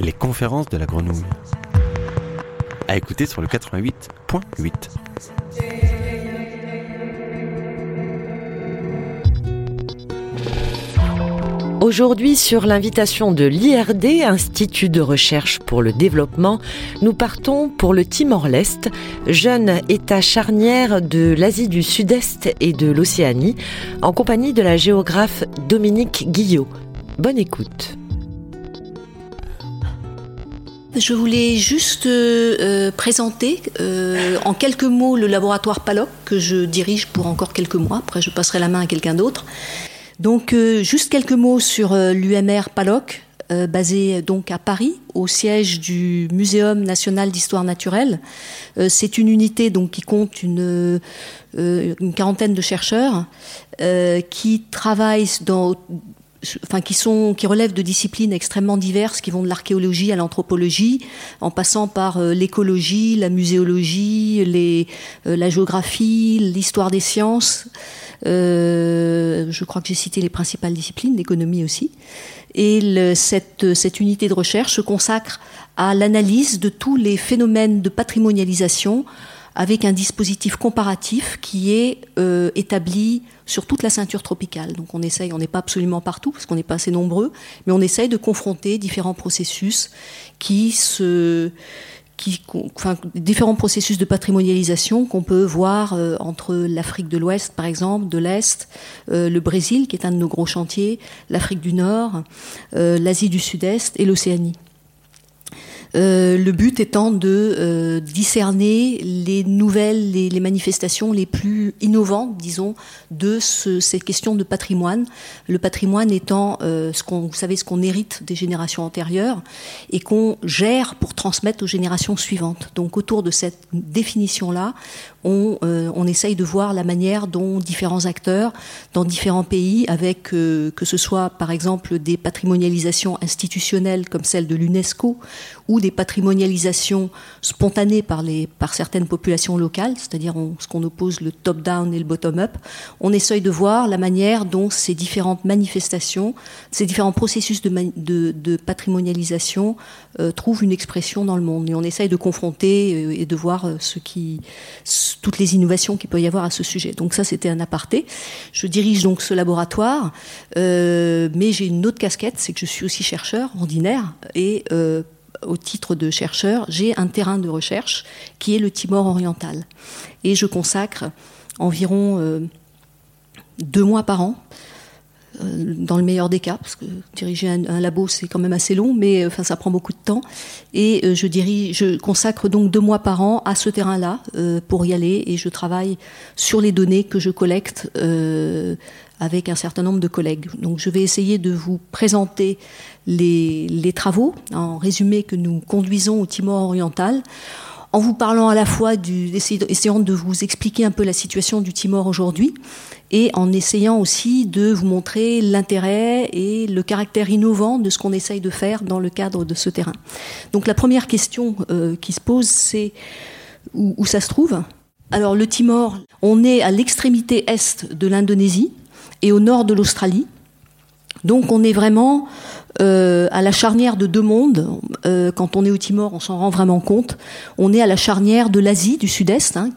les conférences de la grenouille. À écouter sur le 88.8. Aujourd'hui, sur l'invitation de l'IRD, Institut de recherche pour le développement, nous partons pour le Timor-Leste, jeune État charnière de l'Asie du Sud-Est et de l'Océanie, en compagnie de la géographe Dominique Guillot. Bonne écoute. Je voulais juste euh, euh, présenter euh, en quelques mots le laboratoire PALOC que je dirige pour encore quelques mois. Après, je passerai la main à quelqu'un d'autre. Donc, juste quelques mots sur l'UMR PALOC, basé donc à Paris, au siège du Muséum national d'histoire naturelle. C'est une unité donc qui compte une, une quarantaine de chercheurs qui travaillent dans enfin, qui, sont, qui relèvent de disciplines extrêmement diverses, qui vont de l'archéologie à l'anthropologie, en passant par euh, l'écologie, la muséologie, les, euh, la géographie, l'histoire des sciences. Euh, je crois que j'ai cité les principales disciplines, l'économie aussi. Et cette, cette unité de recherche se consacre à l'analyse de tous les phénomènes de patrimonialisation avec un dispositif comparatif qui est euh, établi sur toute la ceinture tropicale. Donc on essaye, on n'est pas absolument partout parce qu'on n'est pas assez nombreux, mais on essaye de confronter différents processus qui se différents processus de patrimonialisation qu'on peut voir euh, entre l'Afrique de l'Ouest, par exemple, de l'Est, euh, le Brésil, qui est un de nos gros chantiers, l'Afrique du Nord, l'Asie du Sud-Est et l'Océanie. Euh, le but étant de euh, discerner les nouvelles, les, manifestations les plus innovantes, disons, de ce, ces questions de patrimoine. Le patrimoine étant euh, ce qu'on, vous savez, ce qu'on hérite des générations antérieures et qu'on gère pour transmettre aux générations suivantes. Donc, autour de cette définition-là, on, on essaye de voir la manière dont différents acteurs dans différents pays, avec que ce soit par exemple des patrimonialisations institutionnelles comme celle de l'UNESCO ou des patrimonialisations spontanées par, les, par certaines populations locales, c'est-à-dire ce qu'on oppose le top-down et le bottom-up, on essaye de voir la manière dont ces différentes manifestations, ces différents processus de, de, de patrimonialisation euh, trouvent une expression dans le monde. Et on essaye de confronter euh, et de voir euh, ce qui, toutes les innovations qu'il peut y avoir à ce sujet. Donc ça, c'était un aparté. Je dirige donc ce laboratoire, euh, mais j'ai une autre casquette, c'est que je suis aussi chercheur ordinaire et euh, au titre de chercheur, j'ai un terrain de recherche qui est le Timor oriental. Et je consacre environ euh, deux mois par an, euh, dans le meilleur des cas, parce que diriger un, labo c'est quand même assez long, mais euh, enfin ça prend beaucoup de temps. Et euh, je dirige, je consacre donc deux mois par an à ce terrain-là euh, pour y aller, et je travaille sur les données que je collecte avec un certain nombre de collègues. Donc je vais essayer de vous présenter les, travaux, en résumé, que nous conduisons au Timor oriental, en vous parlant à la fois du, essayant de vous expliquer un peu la situation du Timor aujourd'hui, et en essayant aussi de vous montrer l'intérêt et le caractère innovant de ce qu'on essaye de faire dans le cadre de ce terrain. Donc la première question euh, qui se pose, c'est où, où ça se trouve Alors le Timor, on est à l'extrémité est de l'Indonésie, et au nord de l'Australie. Donc on est vraiment euh, à la charnière de deux mondes. Euh, quand on est au Timor, on s'en rend vraiment compte. On est à la charnière de l'Asie du Sud-Est, hein,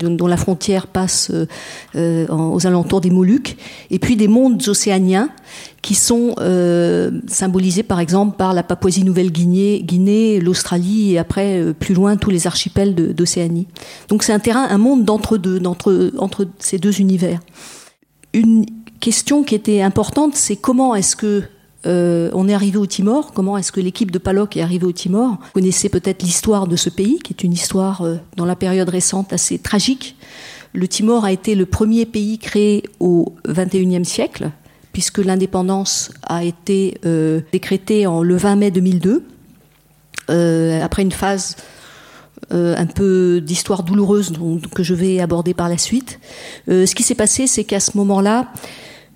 dont la frontière passe euh, aux alentours des Moluques, et puis des mondes océaniens qui sont symbolisés par exemple par la Papouasie-Nouvelle-Guinée, Guinée, l'Australie et après plus loin tous les archipels d'Océanie. Donc c'est un terrain, un monde d'entre entre ces deux univers. Une question qui était importante, c'est comment est-ce que euh, on est arrivé au Timor, comment est-ce que l'équipe de Paloc est arrivée au Timor? Vous connaissez peut-être l'histoire de ce pays, qui est une histoire euh, dans la période récente assez tragique. Le Timor a été le premier pays créé au XXIe siècle, puisque l'indépendance a été euh, décrétée en le 20 mai 2002, euh, après une phase euh, un peu d'histoire douloureuse que je vais aborder par la suite. Euh, ce qui s'est passé, c'est qu'à ce moment-là,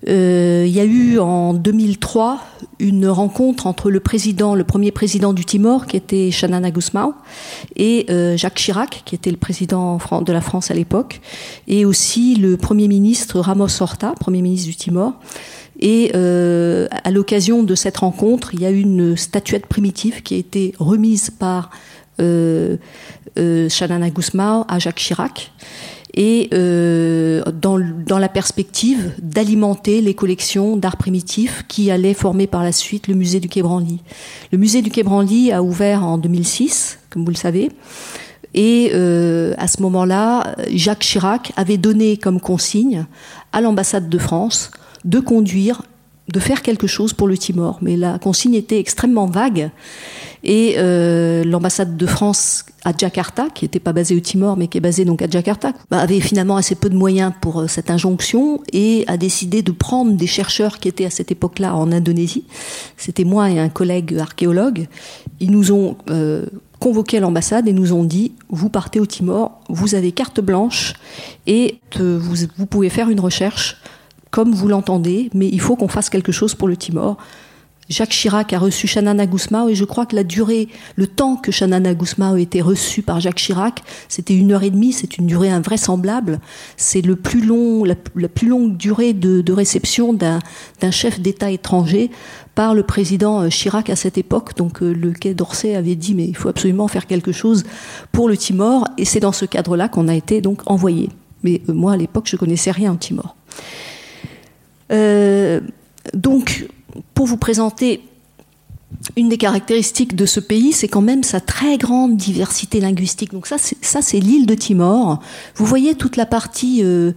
Euh, il y a eu en 2003 une rencontre entre le président, le premier président du Timor, qui était Shanana Gusmao, et Jacques Chirac, qui était le président de la France à l'époque, et aussi le premier ministre Ramos Horta, premier ministre du Timor. Et à l'occasion de cette rencontre, il y a eu une statuette primitive qui a été remise par euh, Shanana Gusmao à Jacques Chirac et euh, dans, la perspective d'alimenter les collections d'art primitif qui allaient former par la suite le musée du Quai Branly. Le musée du Quai Branly a ouvert en 2006, comme vous le savez, et euh, à ce moment-là, Jacques Chirac avait donné comme consigne à l'ambassade de France de conduire de faire quelque chose pour le Timor. Mais la consigne était extrêmement vague. Et euh, l'ambassade de France à Jakarta, qui n'était pas basée au Timor, mais qui est basée donc à Jakarta, bah, avait finalement assez peu de moyens pour euh, cette injonction et a décidé de prendre des chercheurs qui étaient à cette époque-là en Indonésie. C'était moi et un collègue archéologue. Ils nous ont euh, convoqué à l'ambassade et nous ont dit vous partez au Timor, vous avez carte blanche et vous pouvez faire une recherche comme vous l'entendez, mais il faut qu'on fasse quelque chose pour le Timor. Jacques Chirac a reçu Shanana Gusmao et je crois que la durée, le temps que Shanana Gusmao a été reçu par Jacques Chirac, c'était une heure et demie, c'est une durée invraisemblable. C'est le plus long, la, plus longue durée de, réception d'un chef d'État étranger par le président euh, Chirac à cette époque. Donc euh, le Quai d'Orsay avait dit mais il faut absolument faire quelque chose pour le Timor et c'est dans ce cadre-là qu'on a été donc envoyé. Mais euh, moi à l'époque je connaissais rien au Timor. Euh, donc, pour vous présenter une des caractéristiques de ce pays, c'est quand même sa très grande diversité linguistique. Donc ça, c'est l'île de Timor. Vous voyez toute la partie euh,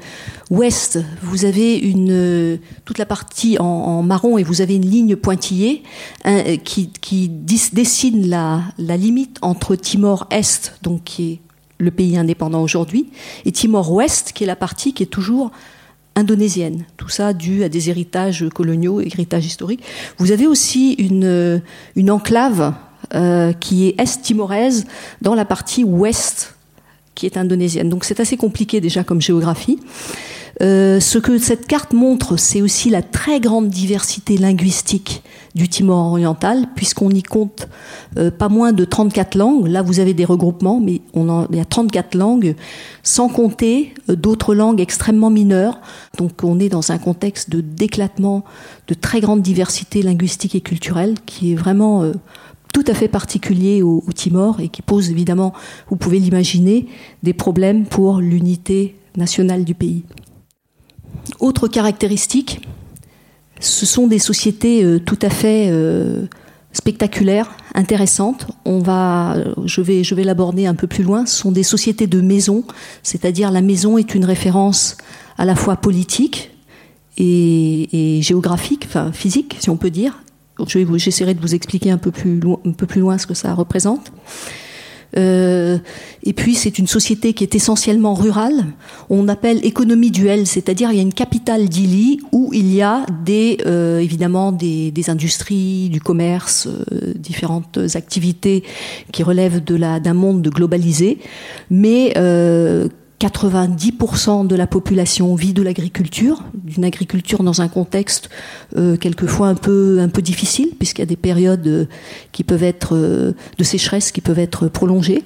ouest. Vous avez une toute la partie en, marron et vous avez une ligne pointillée hein, qui, qui dessine la, la, limite entre Timor Est, donc qui est le pays indépendant aujourd'hui, et Timor Ouest, qui est la partie qui est toujours indonésienne. Tout ça dû à des héritages coloniaux, héritages historiques. Vous avez aussi une, une enclave euh, qui est est-timoraise dans la partie ouest qui est indonésienne. Donc c'est assez compliqué déjà comme géographie. Euh, ce que cette carte montre, c'est aussi la très grande diversité linguistique du Timor oriental, puisqu'on y compte euh, pas moins de 34 langues. Là, vous avez des regroupements, mais on en, il y a 34 langues, sans compter euh, d'autres langues extrêmement mineures. Donc on est dans un contexte de d'éclatement, de très grande diversité linguistique et culturelle, qui est vraiment tout à fait particulier au, au Timor et qui pose évidemment, vous pouvez l'imaginer, des problèmes pour l'unité nationale du pays. Autre caractéristique, ce sont des sociétés euh, tout à fait euh, spectaculaires, intéressantes. On va, je vais, je vais l'aborder un peu plus loin. Ce sont des sociétés de maison, c'est-à-dire la maison est une référence à la fois politique et, géographique, enfin physique, si on peut dire. J'essaierai de vous expliquer un peu plus loin, un peu plus loin ce que ça représente. Euh, et puis c'est une société qui est essentiellement rurale. On appelle économie duelle, c'est-à-dire il y a une capitale d'Ili où il y a euh, évidemment des, industries, du commerce, euh, différentes activités qui relèvent d'un monde globalisé, mais 90% de la population vit de l'agriculture, d'une agriculture dans un contexte euh, quelquefois un peu difficile, puisqu'il y a des périodes euh, qui peuvent être euh, de sécheresse qui peuvent être prolongées.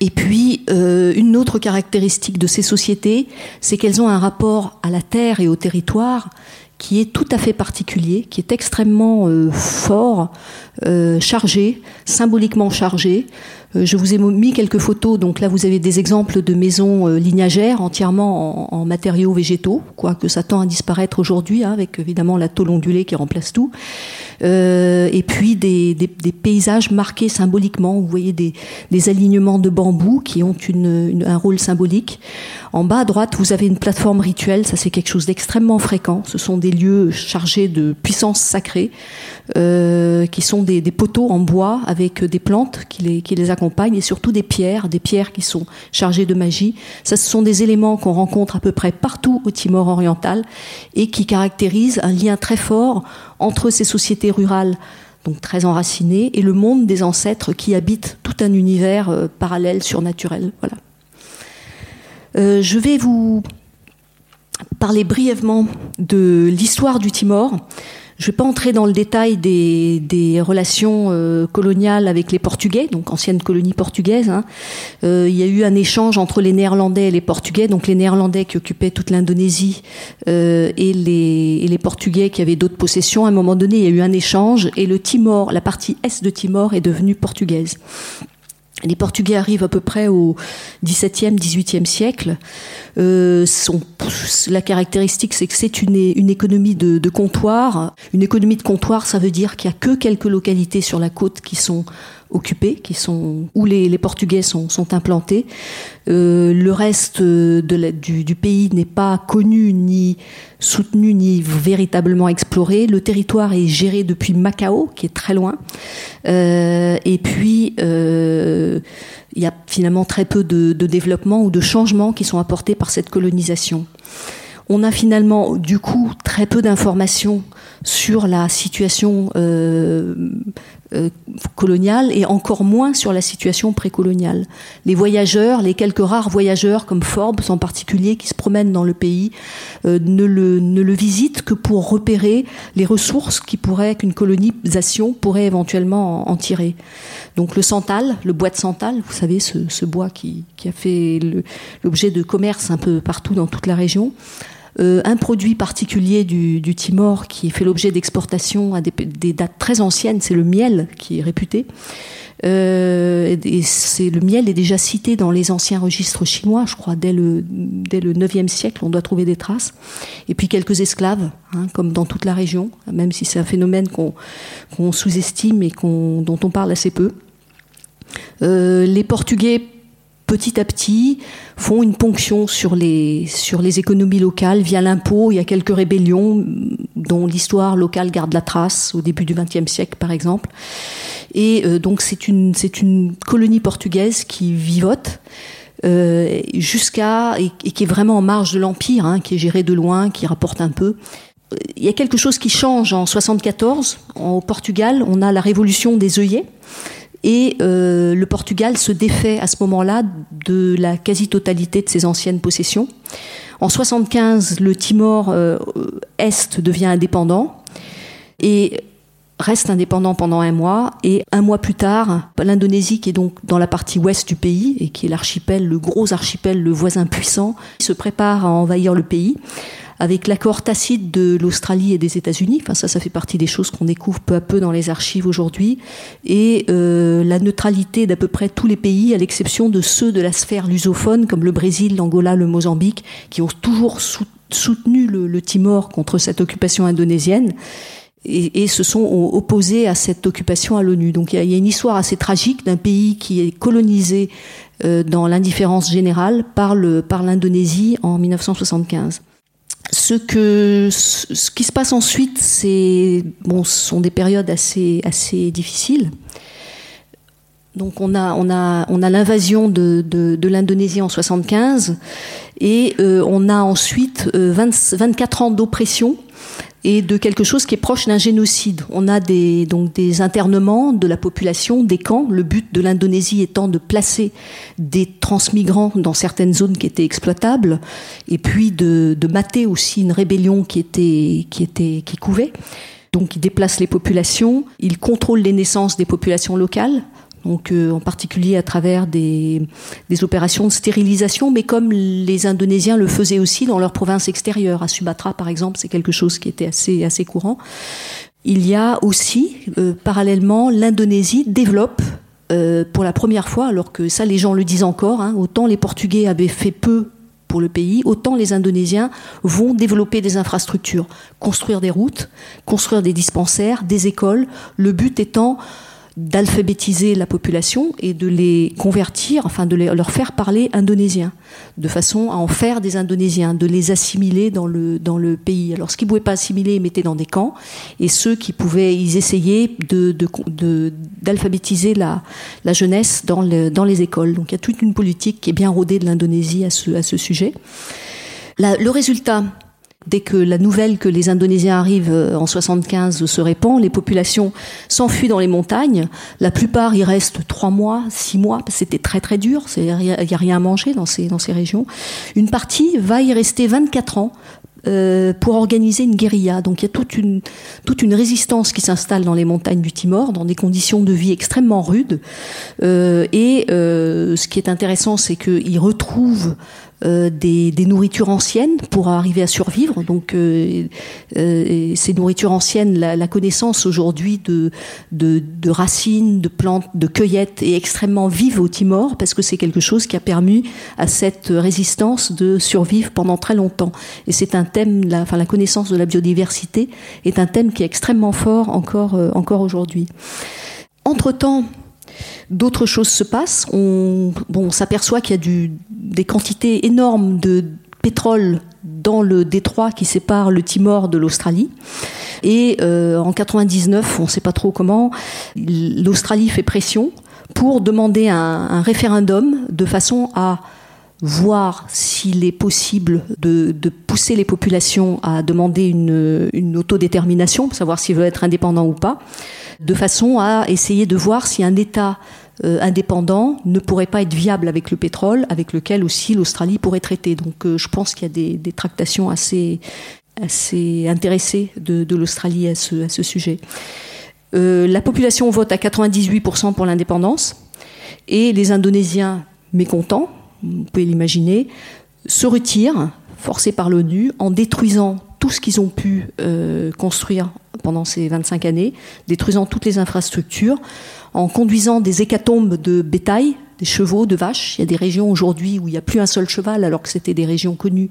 Et puis, une autre caractéristique de ces sociétés, c'est qu'elles ont un rapport à la terre et au territoire qui est tout à fait particulier, qui est extrêmement fort, chargé, symboliquement chargé. Euh, je vous ai mis quelques photos. Donc là, vous avez des exemples de maisons euh, lignagères entièrement en, matériaux végétaux, quoique ça tend à disparaître aujourd'hui, hein, avec évidemment la tôle ondulée qui remplace tout. Euh, et puis des, paysages marqués symboliquement. Vous voyez des, alignements de bambous qui ont un rôle symbolique. En bas à droite, vous avez une plateforme rituelle. Ça, c'est quelque chose d'extrêmement fréquent. Ce sont des lieux chargés de puissance sacrée, qui sont des, poteaux en bois avec des plantes qui les, accompagnent et surtout des pierres, des pierres qui sont chargées de magie. Ça, ce sont des éléments qu'on rencontre à peu près partout au Timor oriental et qui caractérisent un lien très fort entre ces sociétés rurales donc très enracinées, et le monde des ancêtres qui habitent tout un univers euh, parallèle, surnaturel. Euh, je vais vous parler brièvement de l'histoire du Timor. Je ne vais pas entrer dans le détail des, relations euh, coloniales avec les Portugais, donc ancienne colonie portugaise. Hein. Euh, il y a eu un échange entre les Néerlandais et les Portugais, donc les Néerlandais qui occupaient toute l'Indonésie euh, et, les, et les Portugais qui avaient d'autres possessions. À un moment donné, il y a eu un échange et le Timor, la partie est de Timor, est devenue portugaise. Les Portugais arrivent à peu près au XVIIe, XVIIIe siècle. Euh, la caractéristique, c'est que c'est une, économie de, de, comptoir. Une économie de comptoir, ça veut dire qu'il y a que quelques localités sur la côte qui sont occupés, qui sont où les, Portugais sont, implantés. Euh, le reste la, du, pays n'est pas connu ni soutenu ni véritablement exploré. Le territoire est géré depuis Macao, qui est très loin. Euh, et puis euh, il y a finalement très peu de, développement ou de changements qui sont apportés par cette colonisation. On a finalement, du coup, très peu d'informations sur la situation euh, euh, coloniale et encore moins sur la situation précoloniale. Les voyageurs, les quelques rares voyageurs comme Forbes en particulier qui se promènent dans le pays, euh, ne, le, ne le visitent que pour repérer les ressources qui pourraient qu'une colonisation pourrait éventuellement en, tirer. Donc le santal, le bois de santal, vous savez ce, ce bois qui, qui a fait l'objet de commerce un peu partout dans toute la région. Euh, un produit particulier du, Timor qui fait l'objet d'exportation à des, dates très anciennes, c'est le miel qui est réputé. Euh, et c'est le miel est déjà cité dans les anciens registres chinois, je crois, dès le dès le 9e siècle, on doit trouver des traces. Et puis quelques esclaves, hein, comme dans toute la région, même si c'est un phénomène qu'on sous-estime et dont on parle assez peu. Euh, les Portugais petit à petit, font une ponction sur les, sur les économies locales via l'impôt. Il y a quelques rébellions dont l'histoire locale garde la trace au début du XXe siècle, par exemple. Et euh, donc c'est une, c'est une colonie portugaise qui vivote. Euh, jusqu'à et, qui est vraiment en marge de l'empire, hein, qui est géré de loin, qui rapporte un peu. Il y a quelque chose qui change en 74 au Portugal. On a la révolution des œillets et euh, le Portugal se défait à ce moment-là de la quasi-totalité de ses anciennes possessions. En 75, le Timor euh, Est devient indépendant et reste indépendant pendant un mois et un mois plus tard, l'Indonésie qui est donc dans la partie ouest du pays et qui est l'archipel, le gros archipel, le voisin puissant, se prépare à envahir le pays avec l'accord tacite de l'Australie et des États-Unis. Enfin, ça, ça fait partie des choses qu'on découvre peu à peu dans les archives aujourd'hui. Et euh, la neutralité d'à peu près tous les pays, à l'exception de ceux de la sphère lusophone, comme le Brésil, l'Angola, le Mozambique, qui ont toujours soutenu le, Timor contre cette occupation indonésienne. Et, se sont opposés à cette occupation à l'ONU. Donc il y, a une histoire assez tragique d'un pays qui est colonisé euh, dans l'indifférence générale par l'Indonésie par en 1975 ce que ce qui se passe ensuite, c'est bon, ce sont des périodes assez assez difficiles. Donc on a on a on a l'invasion de, de, l'Indonésie en 75 et euh, on a ensuite 20, euh, 24 ans d'oppression et de quelque chose qui est proche d'un génocide. On a des, donc des internements de la population, des camps, le but de l'Indonésie étant de placer des transmigrants dans certaines zones qui étaient exploitables, et puis de, de mater aussi une rébellion qui était, qui était, qui couvait. Donc ils déplacent les populations, ils contrôlent les naissances des populations locales, donc euh, en particulier à travers des, des, opérations de stérilisation, mais comme les Indonésiens le faisaient aussi dans leurs provinces extérieures, à Sumatra par exemple, c'est quelque chose qui était assez, assez courant. Il y a aussi, euh, parallèlement, l'Indonésie développe euh, pour la première fois, alors que ça les gens le disent encore, hein, autant les Portugais avaient fait peu pour le pays, autant les Indonésiens vont développer des infrastructures, construire des routes, construire des dispensaires, des écoles, le but étant d'alphabétiser la population et de les convertir, enfin de leur faire parler indonésien, de façon à en faire des Indonésiens, de les assimiler dans le, dans le pays. Alors ce qu'ils ne pouvaient pas assimiler, ils mettaient dans des camps, et ceux qui pouvaient, ils essayaient d'alphabétiser la, la jeunesse dans, dans les écoles. Donc il y a toute une politique qui est bien rodée de l'Indonésie à ce, à ce sujet. Le résultat, Dès que la nouvelle que les Indonésiens arrivent euh, en 75 se répand, les populations s'enfuient dans les montagnes. La plupart y restent trois mois, six mois, parce que c'était très très dur. Il n'y a rien à manger dans ces, régions. Une partie va y rester 24 ans euh, pour organiser une guérilla. Donc il y a toute une, résistance qui s'installe dans les montagnes du Timor, dans des conditions de vie extrêmement rudes. Euh, et ce qui est intéressant, c'est qu'ils retrouvent euh, des, nourritures anciennes pour arriver à survivre. Donc euh, euh, ces nourritures anciennes, la, la connaissance aujourd'hui de, de, de, racines, de plantes, de cueillettes est extrêmement vive au Timor parce que c'est quelque chose qui a permis à cette résistance de survivre pendant très longtemps. Et c'est un thème, la, enfin la connaissance de la biodiversité est un thème qui est extrêmement fort encore, encore aujourd'hui. Entre-temps, d'autres choses se passent. On, s'aperçoit qu'il y a des quantités énormes de pétrole dans le détroit qui sépare le Timor de l'Australie. Et euh, en 99, on ne sait pas trop comment, l'Australie fait pression pour demander un, référendum de façon à voir s'il est possible de, de, pousser les populations à demander une, une autodétermination, pour savoir s'ils veulent être indépendants ou pas, de façon à essayer de voir si un État euh, indépendant ne pourrait pas être viable avec le pétrole, avec lequel aussi l'Australie pourrait traiter. Donc euh, je pense qu'il y a des, des, tractations assez, assez intéressées de, de l'Australie à ce, à ce, sujet. Euh, la population vote à 98% pour l'indépendance et les Indonésiens mécontents, vous pouvez l'imaginer, se retirent, forcés par l'ONU, en détruisant tout ce qu'ils ont pu euh, construire pendant ces 25 années, détruisant toutes les infrastructures, en conduisant des hécatombes de bétail, des chevaux, de vaches. Il y a des régions aujourd'hui où il n'y a plus un seul cheval, alors que c'était des régions connues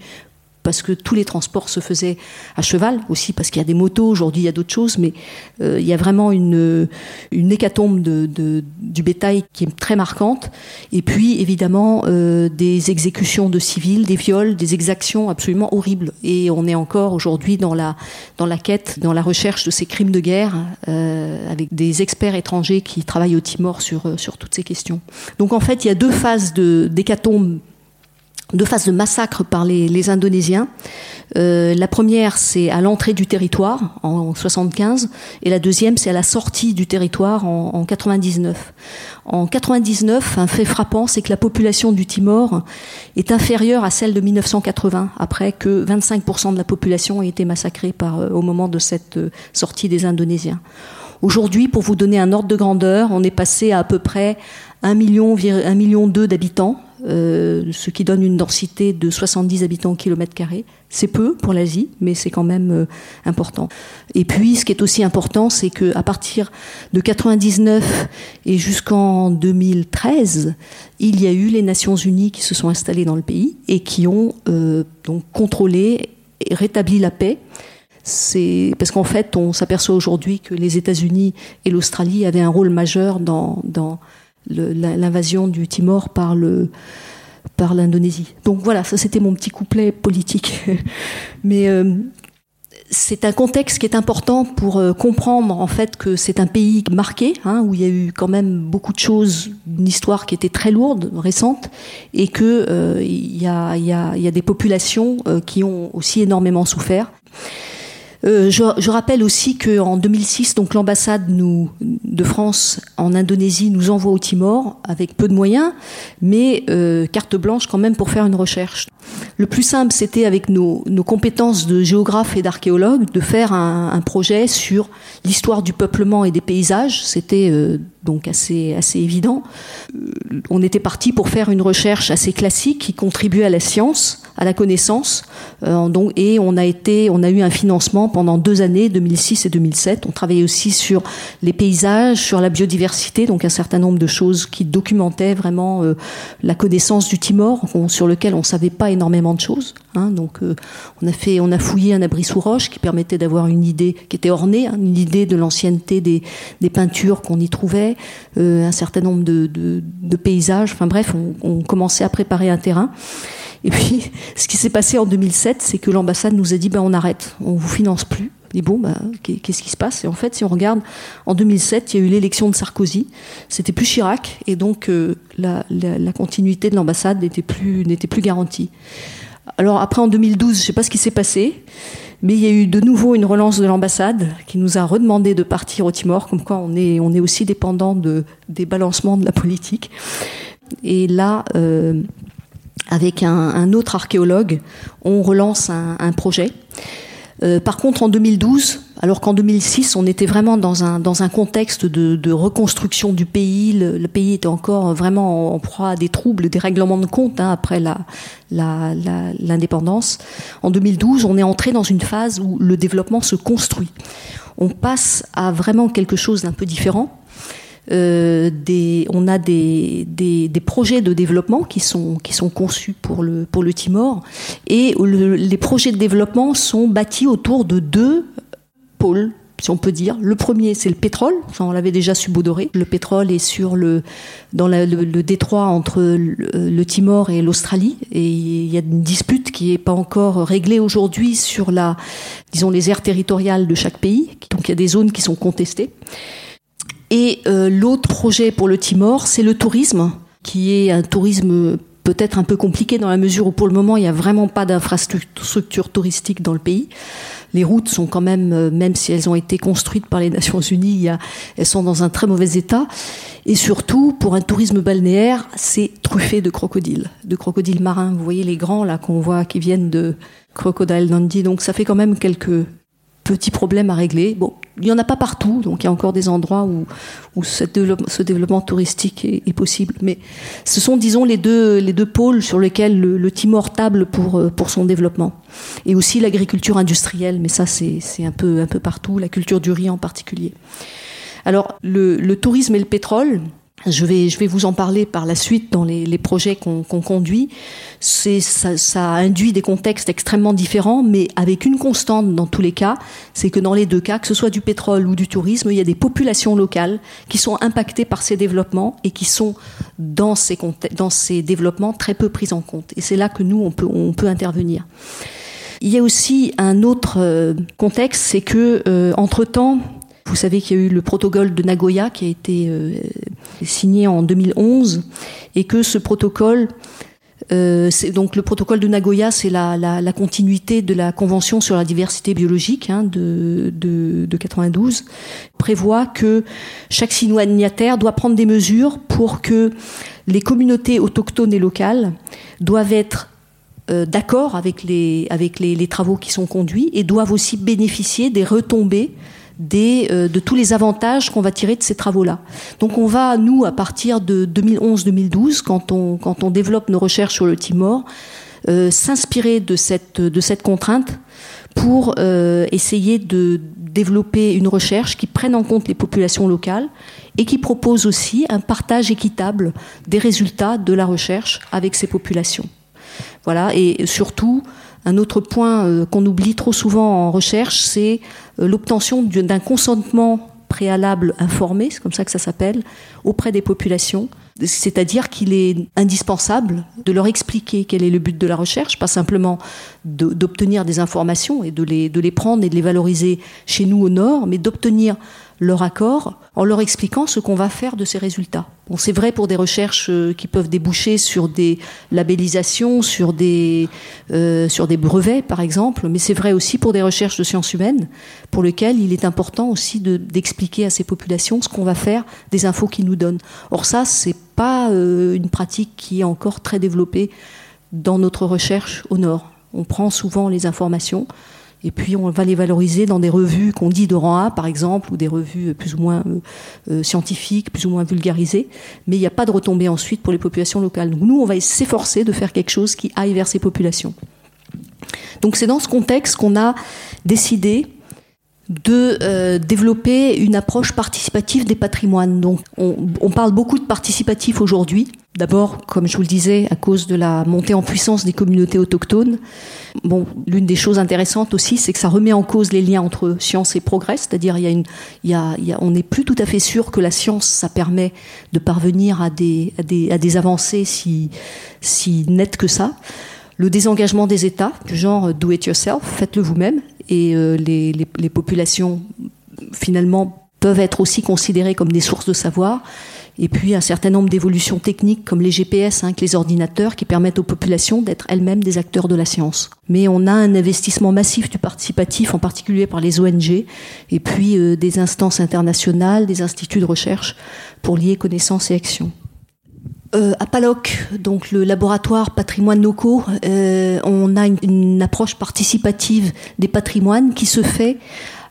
parce que tous les transports se faisaient à cheval, aussi parce qu'il y a des motos, aujourd'hui il y a d'autres choses, mais euh, il y a vraiment une, une hécatombe du bétail qui est très marquante. Et puis évidemment euh, des exécutions de civils, des viols, des exactions absolument horribles. Et on est encore aujourd'hui dans la, dans la quête, dans la recherche de ces crimes de guerre, euh, avec des experts étrangers qui travaillent au Timor sur, sur toutes ces questions. Donc en fait, il y a deux phases d'hécatombe deux phases de massacre par les, Indonésiens. Euh, la première, c'est à l'entrée du territoire en 75, et la deuxième, c'est à la sortie du territoire en, en 99. En 99, un fait frappant, c'est que la population du Timor est inférieure à celle de 1980, après que 25% de la population ait été massacrée par, euh, au moment de cette euh, sortie des Indonésiens. Aujourd'hui, pour vous donner un ordre de grandeur, on est passé à à peu près 1 million, 1 million 2 d'habitants euh, ce qui donne une densité de 70 habitants au kilomètre carré. C'est peu pour l'Asie, mais c'est quand même euh, important. Et puis, ce qui est aussi important, c'est que à partir de 99 et jusqu'en 2013, il y a eu les Nations Unies qui se sont installées dans le pays et qui ont euh, donc contrôlé et rétabli la paix. C'est parce qu'en fait, on s'aperçoit aujourd'hui que les États-Unis et l'Australie avaient un rôle majeur dans, dans l'invasion du Timor par le par l'Indonésie. Donc voilà, ça c'était mon petit couplet politique. Mais euh, c'est un contexte qui est important pour euh, comprendre en fait que c'est un pays marqué, hein, où il y a eu quand même beaucoup de choses, une histoire qui était très lourde, récente, et que euh, il y, a, y, a, y, a, des populations qui ont aussi énormément souffert. Euh, je, je, rappelle aussi qu'en 2006, donc l'ambassade de France en Indonésie nous envoie au Timor avec peu de moyens, mais euh, carte blanche quand même pour faire une recherche. Le plus simple, c'était avec nos, nos, compétences de géographe et d'archéologue de faire un, un, projet sur l'histoire du peuplement et des paysages. C'était euh, donc assez, évident. Euh, on était parti pour faire une recherche assez classique qui contribuait à la science, à la connaissance, euh, donc, et on a eu un financement pendant deux années, 2006 et 2007. On travaillait aussi sur les paysages, sur la biodiversité, donc un certain nombre de choses qui documentaient vraiment euh, la connaissance du Timor, on, sur lequel on savait pas énormément de choses. Hein, donc, on a fouillé un abri sous roche qui permettait d'avoir une idée qui était ornée, hein, une idée de l'ancienneté des peintures qu'on y trouvait, euh, un certain nombre de, paysages. Enfin bref, on, on commençait à préparer un terrain. Et puis, ce qui s'est passé en 2007, c'est que l'ambassade nous a dit, ben, on arrête, on vous finance plus. Et bon, ben, qu'est-ce qui se passe? Et en fait, si on regarde, en 2007, il y a eu l'élection de Sarkozy. C'était plus Chirac, et donc euh, la, continuité de l'ambassade n'était plus, n'était plus garantie. Alors après, en 2012, je ne sais pas ce qui s'est passé, mais il y a eu de nouveau une relance de l'ambassade qui nous a redemandé de partir au Timor, comme quoi on est, on est aussi dépendant de, des balancements de la politique. Et là, euh, avec un, autre archéologue, on relance un, projet. Euh, par contre, en 2012, alors qu'en 2006, on était vraiment dans un, dans un contexte de, reconstruction du pays, le, pays était encore vraiment en, proie à des troubles, des règlements de compte hein, après l'indépendance. En 2012, on est entré dans une phase où le développement se construit. On passe à vraiment quelque chose d'un peu différent euh, on a des, des, des, projets de développement qui sont, qui sont conçus pour le, pour le Timor. Et les projets de développement sont bâtis autour de deux pôles si on peut dire. Le premier, c'est le pétrole. on l'avait déjà subodoré. Le pétrole est sur le, dans le, détroit entre le, le Timor et l'Australie. Et il y a une dispute qui n'est pas encore réglée aujourd'hui sur la, disons, les aires territoriales de chaque pays. Donc, il y a des zones qui sont contestées. Et euh, l'autre projet pour le Timor, c'est le tourisme, qui est un tourisme peut-être un peu compliqué dans la mesure où pour le moment il n'y a vraiment pas d'infrastructure touristique dans le pays. Les routes sont quand même, euh, même si elles ont été construites par les Nations Unies, elles sont dans un très mauvais état. Et surtout, pour un tourisme balnéaire, c'est truffé de crocodiles, de crocodiles marins. Vous voyez les grands là qu'on voit qui viennent de Crocodile Dundee. Donc ça fait quand même quelques petits problèmes à régler. Bon, il n'y en a pas partout, donc il y a encore des endroits où, où ce, développement, touristique est, possible. Mais ce sont, disons, les deux, les deux pôles sur lesquels le, Timor table pour, euh, pour son développement. Et aussi l'agriculture industrielle, mais ça c'est un peu, un peu partout, la culture du riz en particulier. Alors, le, le tourisme et le pétrole, je vais, je vais vous en parler par la suite dans les, les projets qu'on conduit. C'est, ça, ça induit des contextes extrêmement différents, mais avec une constante dans tous les cas, c'est que dans les deux cas, que ce soit du pétrole ou du tourisme, il y a des populations locales qui sont impactées par ces développements et qui sont dans ces, dans ces développements très peu prises en compte. Et c'est là que nous, on peut, on peut intervenir. Il y a aussi un autre euh, contexte, c'est que euh, entre temps, vous savez qu'il y a eu le protocole de Nagoya qui a été euh, signé en 2011 et que ce protocole euh, donc le protocole de Nagoya, c'est la, continuité de la Convention sur la diversité biologique hein, de, de, de, 92, prévoit que chaque signataire doit prendre des mesures pour que les communautés autochtones et locales doivent être euh, d'accord avec, les, travaux qui sont conduits et doivent aussi bénéficier des retombées euh, de tous les avantages qu'on va tirer de ces travaux-là. Donc on va, nous, à partir de 2011-2012, quand on, quand on développe nos recherches sur le Timor, euh, s'inspirer de cette, de cette contrainte pour euh, essayer de développer une recherche qui prenne en compte les populations locales et qui propose aussi un partage équitable des résultats de la recherche avec ces populations. Voilà, et surtout, un autre point euh, qu'on oublie trop souvent en recherche, c'est euh, l'obtention d'un consentement préalable informé, c'est comme ça que ça s'appelle, auprès des populations. C'est-à-dire qu'il est indispensable de leur expliquer quel est le but de la recherche, pas simplement d'obtenir des informations et de les, de les prendre et de les valoriser chez nous au nord, mais d'obtenir leur accord en leur expliquant ce qu'on va faire de ces résultats. C'est vrai pour des recherches euh, qui peuvent déboucher sur des labellisations, sur des, euh, sur des brevets par exemple, mais c'est vrai aussi pour des recherches de sciences humaines, pour lesquelles il est important aussi d'expliquer à ces populations ce qu'on va faire des infos qu'ils nous donnent. Or ça, c'est pas euh, une pratique qui est encore très développée dans notre recherche au Nord. On prend souvent les informations, et puis on va les valoriser dans des revues qu'on dit de rang A, par exemple, ou des revues plus ou moins euh, euh, scientifiques, plus ou moins vulgarisées, mais il n'y a pas de retombée ensuite pour les populations locales. Donc nous, on va s'efforcer de faire quelque chose qui aille vers ces populations. Donc c'est dans ce contexte qu'on a décidé de euh, développer une approche participative des patrimoines. Donc, on, on parle beaucoup de participatif aujourd'hui. D'abord, comme je vous le disais, à cause de la montée en puissance des communautés autochtones. Bon, l'une des choses intéressantes aussi, c'est que ça remet en cause les liens entre science et progrès, c'est-à-dire il y a une, il y a, il y a, on n'est plus tout à fait sûr que la science, ça permet de parvenir à des, à des, à des avancées si, si nettes que ça le désengagement des États, du genre do it yourself, faites-le vous-même, et euh, les, les, populations finalement peuvent être aussi considérées comme des sources de savoir. Et puis un certain nombre d'évolutions techniques comme les GPS, hein, les ordinateurs, qui permettent aux populations d'être elles-mêmes des acteurs de la science. Mais on a un investissement massif du participatif, en particulier par les ONG, et puis euh, des instances internationales, des instituts de recherche, pour lier connaissances et actions. euh, à Paloc, donc le laboratoire patrimoine locaux, euh, on a une, approche participative des patrimoines qui se fait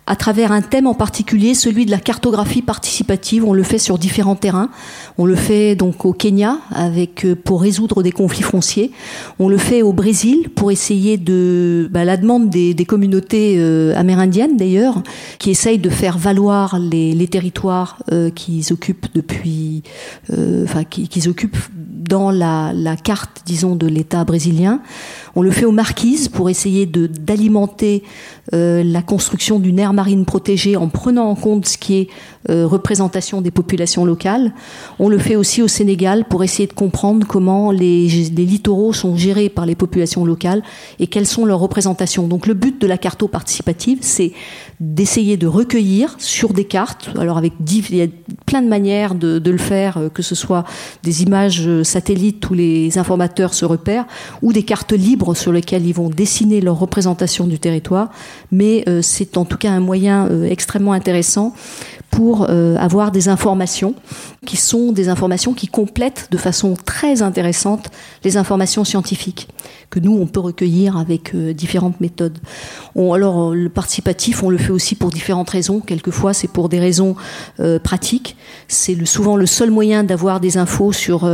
à travers un thème en particulier, celui de la cartographie participative. On le fait sur différents terrains. On le fait donc au Kenya euh, pour résoudre des conflits fonciers. On le fait au Brésil pour essayer de bah, la demande des, communautés euh, amérindiennes d'ailleurs qui essayent de faire valoir les, territoires euh, qu'ils occupent depuis, enfin qu'ils occupent dans la, la carte, disons, de l'État brésilien. On le fait aux Marquises pour essayer d'alimenter euh, la construction d'une aire marine protégée en prenant en compte ce qui est euh, représentation des populations locales. On le fait aussi au Sénégal pour essayer de comprendre comment les, littoraux sont gérés par les populations locales et quelles sont leurs représentations. Donc le but de la carto participative, c'est d'essayer de recueillir sur des cartes, alors avec il y a plein de manières de, de, le faire, euh, que ce soit des images satellites où les informateurs se repèrent, ou des cartes libres sur lesquelles ils vont dessiner leur représentation du territoire, mais euh, c'est en tout cas un moyen euh, extrêmement intéressant pour euh, avoir des informations qui sont des informations qui complètent de façon très intéressante les informations scientifiques que nous on peut recueillir avec différentes méthodes. alors le participatif, on le fait aussi pour différentes raisons. Quelquefois, c'est pour des raisons pratiques. C'est le, souvent le seul moyen d'avoir des infos sur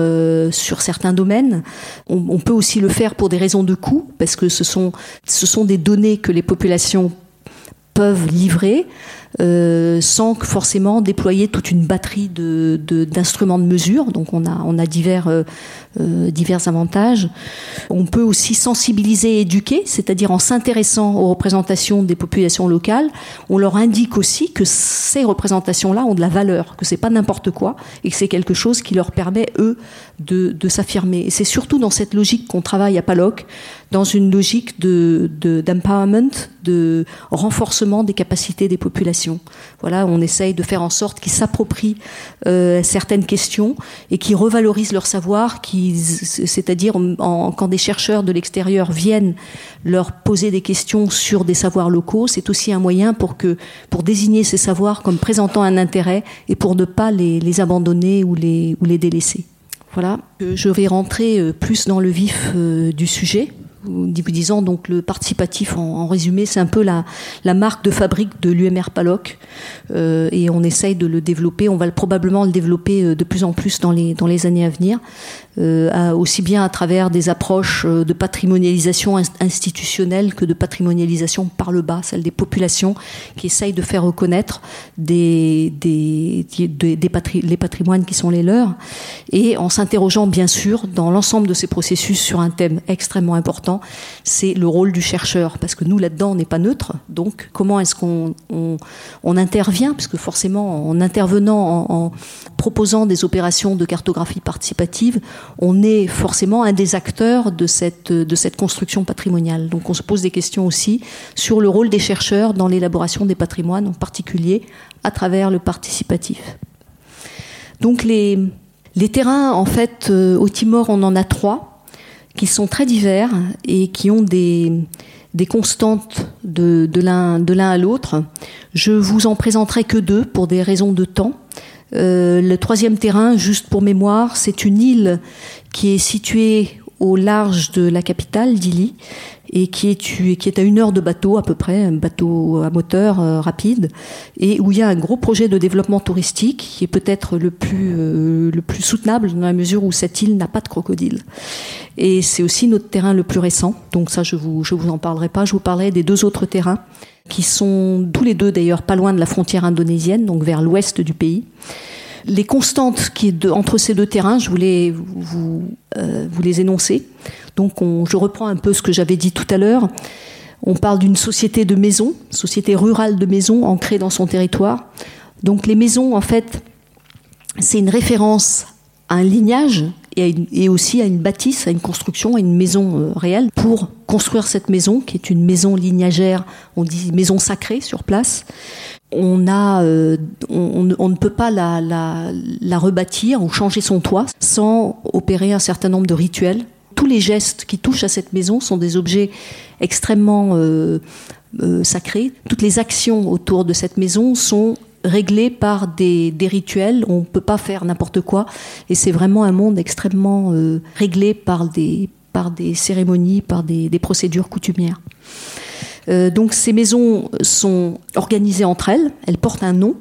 sur certains domaines. On, on, peut aussi le faire pour des raisons de coût, parce que ce sont ce sont des données que les populations peuvent livrer euh, sans forcément déployer toute une batterie d'instruments de, mesure. Donc on a, euh, euh, divers avantages. On peut aussi sensibiliser et éduquer, c'est-à-dire en s'intéressant aux représentations des populations locales, on leur indique aussi que ces représentations-là ont de la valeur, que c'est pas n'importe quoi et que c'est quelque chose qui leur permet eux de, s'affirmer. Et c'est surtout dans cette logique qu'on travaille à Paloc, dans une logique de, d'empowerment, de renforcement des capacités des populations. Voilà, on essaye de faire en sorte qu'ils s'approprient euh, certaines questions et qu'ils revalorisent leur savoir, c'est-à-dire quand des chercheurs de l'extérieur viennent leur poser des questions sur des savoirs locaux, c'est aussi un moyen pour désigner ces savoirs comme présentant un intérêt et pour ne pas les, abandonner ou les, ou les délaisser. Voilà, je vais rentrer euh, plus dans le vif euh, du sujet disant donc le participatif en, résumé, c'est un peu la, marque de fabrique de l'UMR Paloc euh, et on essaye de le développer. On va probablement le développer euh, de plus en plus dans les, dans les années à venir. Euh, aussi bien à travers des approches de patrimonialisation institutionnelle que de patrimonialisation par le bas, celle des populations qui essayent de faire reconnaître des, des, des, les patrimoines qui sont les leurs, et en s'interrogeant bien sûr dans l'ensemble de ces processus sur un thème extrêmement important, c'est le rôle du chercheur, parce que nous là-dedans on n'est pas neutre, donc comment est-ce qu'on on, on intervient, parce que forcément en intervenant, en, proposant des opérations de cartographie participative, on est forcément un des acteurs de cette, construction patrimoniale. Donc on se pose des questions aussi sur le rôle des chercheurs dans l'élaboration des patrimoines, en particulier à travers le participatif. Donc les, les terrains, en fait, euh, au Timor, on en a trois, qui sont très divers et qui ont des, constantes de, de l'un à l'autre. Je vous en présenterai que deux pour des raisons de temps. Euh, le troisième terrain, juste pour mémoire, c'est une île qui est située au large de la capitale, Dili, et qui est, qui est à une heure de bateau à peu près, un bateau à moteur euh, rapide, et où il y a un gros projet de développement touristique qui est peut-être le plus euh, le plus soutenable dans la mesure où cette île n'a pas de crocodile. Et c'est aussi notre terrain le plus récent, donc ça je vous je vous en parlerai pas, je vous parlerai des deux autres terrains qui sont tous les deux d'ailleurs pas loin de la frontière indonésienne, donc vers l'ouest du pays. Les constantes qui entre ces deux terrains, je voulais vous, euh, les énoncer. Donc on, je reprends un peu ce que j'avais dit tout à l'heure. On parle d'une société de maisons, société rurale de maisons ancrée dans son territoire. Donc les maisons, en fait, c'est une référence à un lignage et, aussi à une bâtisse, à une construction, à une maison euh, réelle pour construire cette maison qui est une maison lignagère, on dit maison sacrée sur place. Euh, on, ne peut pas la, rebâtir ou changer son toit sans opérer un certain nombre de rituels. Tous les gestes qui touchent à cette maison sont des objets extrêmement euh, euh, sacrés. Toutes les actions autour de cette maison sont réglé par des, rituels. On ne peut pas faire n'importe quoi. Et c'est vraiment un monde extrêmement réglé par des cérémonies, par des, procédures coutumières. Euh, donc ces maisons sont organisées entre elles, elles portent un nom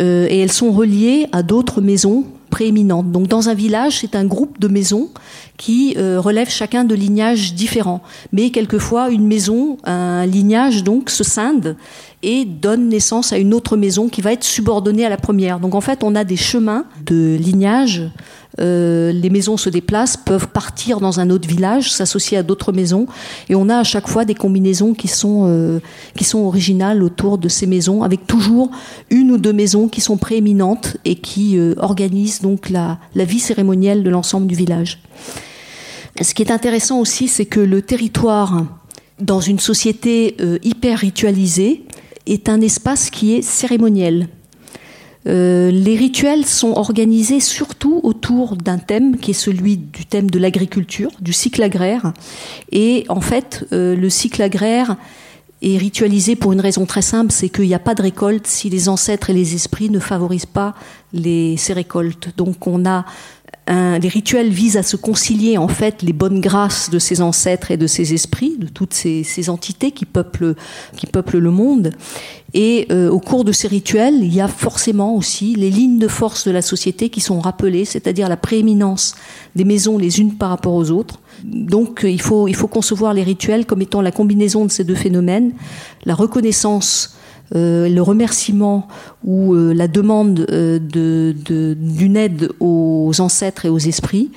euh, et elles sont reliées à d'autres maisons prééminentes. Donc dans un village, c'est un groupe de maisons qui euh, relèvent chacun de lignages différents. Mais quelquefois, une maison, un lignage donc se scinde et donne naissance à une autre maison qui va être subordonnée à la première. Donc en fait, on a des chemins de lignage euh, les maisons se déplacent, peuvent partir dans un autre village, s'associer à d'autres maisons, et on a à chaque fois des combinaisons qui sont euh, originales autour de ces maisons, avec toujours une ou deux maisons qui sont prééminentes et qui euh, organisent donc la, la vie cérémonielle de l'ensemble du village. Ce qui est intéressant aussi, c'est que le territoire dans une société hyper ritualisée est un espace qui est cérémoniel. Euh, les rituels sont organisés surtout autour d'un thème qui est celui du thème de l'agriculture, du cycle agraire. Et en fait, euh, le cycle agraire est ritualisé pour une raison très simple, c'est qu'il n'y a pas de récolte si les ancêtres et les esprits ne favorisent pas les, ces récoltes. Donc on a les rituels visent à se concilier en fait les bonnes grâces de ses ancêtres et de ses esprits, de toutes ces, entités qui peuplent, qui peuplent le monde. Et euh, au cours de ces rituels, il y a forcément aussi les lignes de force de la société qui sont rappelées, c'est-à-dire la prééminence des maisons les unes par rapport aux autres. Donc il faut, il faut concevoir les rituels comme étant la combinaison de ces deux phénomènes, la reconnaissance euh, le remerciement ou euh, la demande euh, d'une aide aux ancêtres et aux esprits,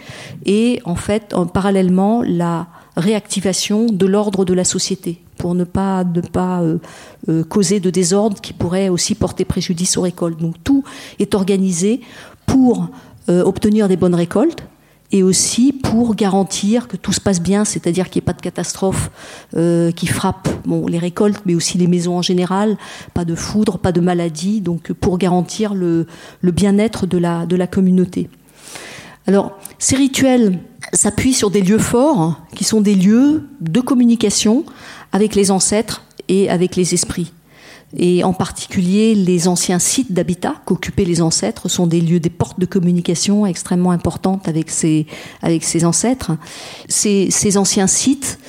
et en fait, parallèlement, la réactivation de l'ordre de la société pour ne pas, ne pas causer de désordre qui pourrait aussi porter préjudice aux récoltes. Donc tout est organisé pour obtenir des bonnes récoltes, et aussi pour garantir que tout se passe bien, c'est-à-dire qu'il n'y ait pas de catastrophe euh, qui frappe les récoltes, mais aussi les maisons en général, pas de foudre, pas de maladie, donc pour garantir le, bien-être de la, de la communauté. Alors, ces rituels s'appuient sur des lieux forts, qui sont des lieux de communication avec les ancêtres et avec les esprits et en particulier les anciens sites d'habitat qu'occupaient les ancêtres sont des lieux, des portes de communication extrêmement importantes avec ces, avec ces ancêtres. Ces, ces anciens sites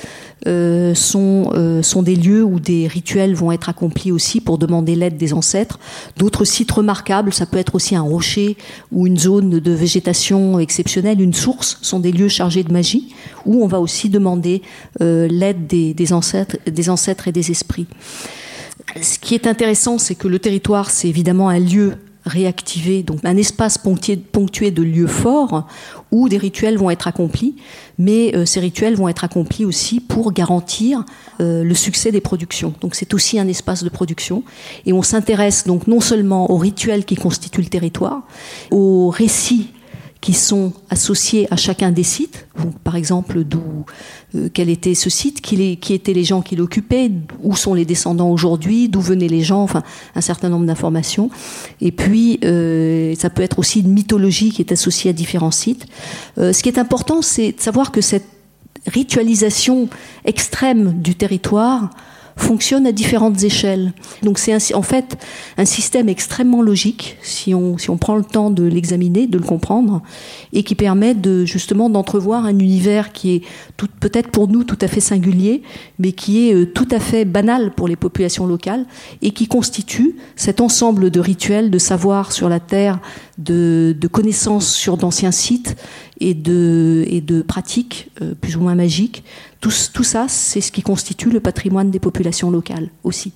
euh, sont, euh, sont des lieux où des rituels vont être accomplis aussi pour demander l'aide des ancêtres. D'autres sites remarquables, ça peut être aussi un rocher ou une zone de végétation exceptionnelle, une source, sont des lieux chargés de magie où on va aussi demander euh, l'aide des, ancêtres, des ancêtres et des esprits. Ce qui est intéressant, c'est que le territoire, c'est évidemment un lieu réactivé, donc un espace ponctué, de lieux forts où des rituels vont être accomplis, mais euh, ces rituels vont être accomplis aussi pour garantir euh, le succès des productions. Donc c'est aussi un espace de production et on s'intéresse donc non seulement aux rituels qui constituent le territoire, aux récits qui sont associés à chacun des sites. Par exemple, d'où, euh, quel était ce site, qui, qui étaient les gens qui l'occupaient, où sont les descendants aujourd'hui, d'où venaient les gens, enfin un certain nombre d'informations. Et puis, euh, ça peut être aussi une mythologie qui est associée à différents sites. Euh, ce qui est important, c'est de savoir que cette ritualisation extrême du territoire fonctionne à différentes échelles. Donc c'est en fait un système extrêmement logique, si on, si on prend le temps de l'examiner, de le comprendre, et qui permet de justement d'entrevoir un univers qui est peut-être pour nous tout à fait singulier, mais qui est euh, tout à fait banal pour les populations locales, et qui constitue cet ensemble de rituels, de savoirs sur la Terre, de, de connaissances sur d'anciens sites, et de, et de pratiques euh, plus ou moins magiques. Tout, tout ça, c'est ce qui constitue le patrimoine des populations locales aussi.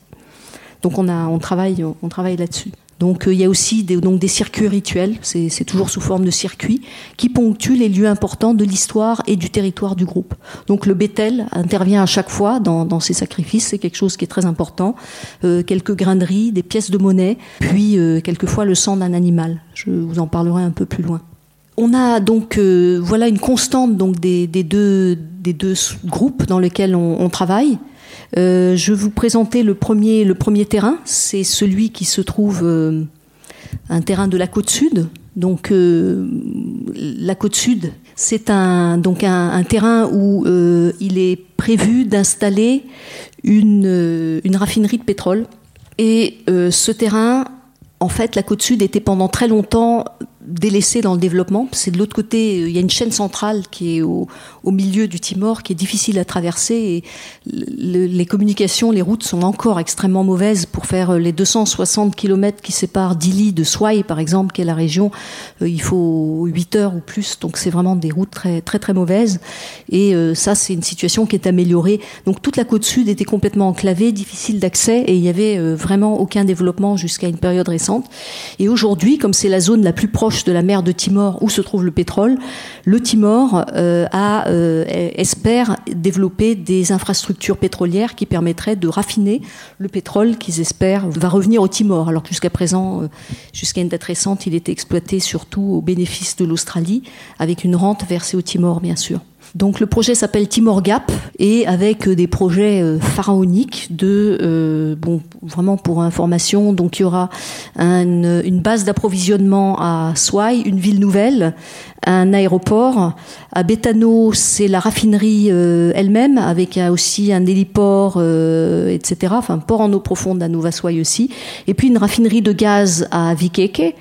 Donc on, a, on travaille, on travaille là-dessus. Donc euh, il y a aussi des, donc, des circuits rituels, c'est toujours sous forme de circuits, qui ponctuent les lieux importants de l'histoire et du territoire du groupe. Donc le Bethel intervient à chaque fois dans, ces sacrifices, c'est quelque chose qui est très important. Euh, quelques grains de riz, des pièces de monnaie, puis quelquefois le sang d'un animal. Je vous en parlerai un peu plus loin. On a donc euh, voilà une constante donc des, deux, des deux groupes dans lesquels on, travaille. Euh, je vous présenter le premier, le premier terrain. C'est celui qui se trouve euh, un terrain de la côte sud. Donc la côte sud, c'est un donc un, terrain où il est prévu d'installer une, une raffinerie de pétrole. Et ce terrain En fait, la côte sud était pendant très longtemps délaissé dans le développement. C'est de l'autre côté, il y a une chaîne centrale qui est au, milieu du Timor, qui est difficile à traverser. Et les communications, les routes sont encore extrêmement mauvaises pour faire les 260 km qui séparent Dili de Swai, par exemple, qui est la région. Euh, il faut 8 heures ou plus, donc c'est vraiment des routes très très très mauvaises. Et euh, ça, c'est une situation qui est améliorée. Donc toute la côte sud était complètement enclavée, difficile d'accès, et il y avait euh, vraiment aucun développement jusqu'à une période récente. Et aujourd'hui, comme c'est la zone la plus proche de la mer de Timor où se trouve le pétrole, le Timor euh, euh, espère développer des infrastructures pétrolières qui permettraient de raffiner le pétrole qu'ils espèrent va revenir au Timor. Alors que jusqu'à présent, euh, jusqu'à une date récente, il était exploité surtout au bénéfice de l'Australie, avec une rente versée au Timor, bien sûr. Donc le projet s'appelle Timor Gap et avec euh, des projets euh, pharaoniques de euh, bon vraiment pour information donc il y aura une base d'approvisionnement à Swai, une ville nouvelle, un aéroport. À Betano, c'est la raffinerie elle-même, avec aussi un héliport, etc. Enfin, port en eau profonde à Novaswai aussi. Et puis une raffinerie de gaz à Vikeke,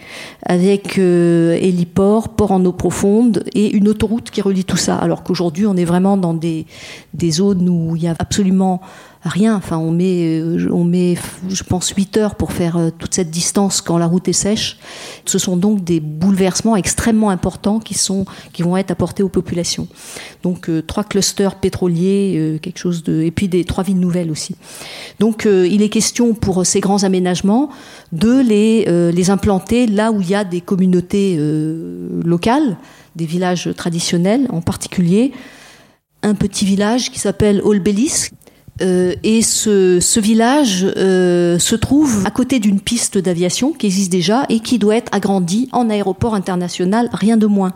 avec héliport, port en eau profonde et une autoroute qui relie tout ça. Alors qu'aujourd'hui, on est vraiment dans des, des zones où il y a absolument rien. Enfin, on met, euh, on met, je pense, 8 heures pour faire euh, toute cette distance quand la route est sèche. Ce sont donc des bouleversements extrêmement importants qui sont, qui vont être apportés aux populations. Donc euh, trois clusters pétroliers, quelque chose de, et puis des trois villes nouvelles aussi. Donc il est question pour ces grands aménagements de les, les implanter là où il y a des communautés locales, des villages traditionnels en particulier un petit village qui s'appelle Olbelis, euh, et ce, village euh, se trouve à côté d'une piste d'aviation qui existe déjà et qui doit être agrandie en aéroport international, rien de moins.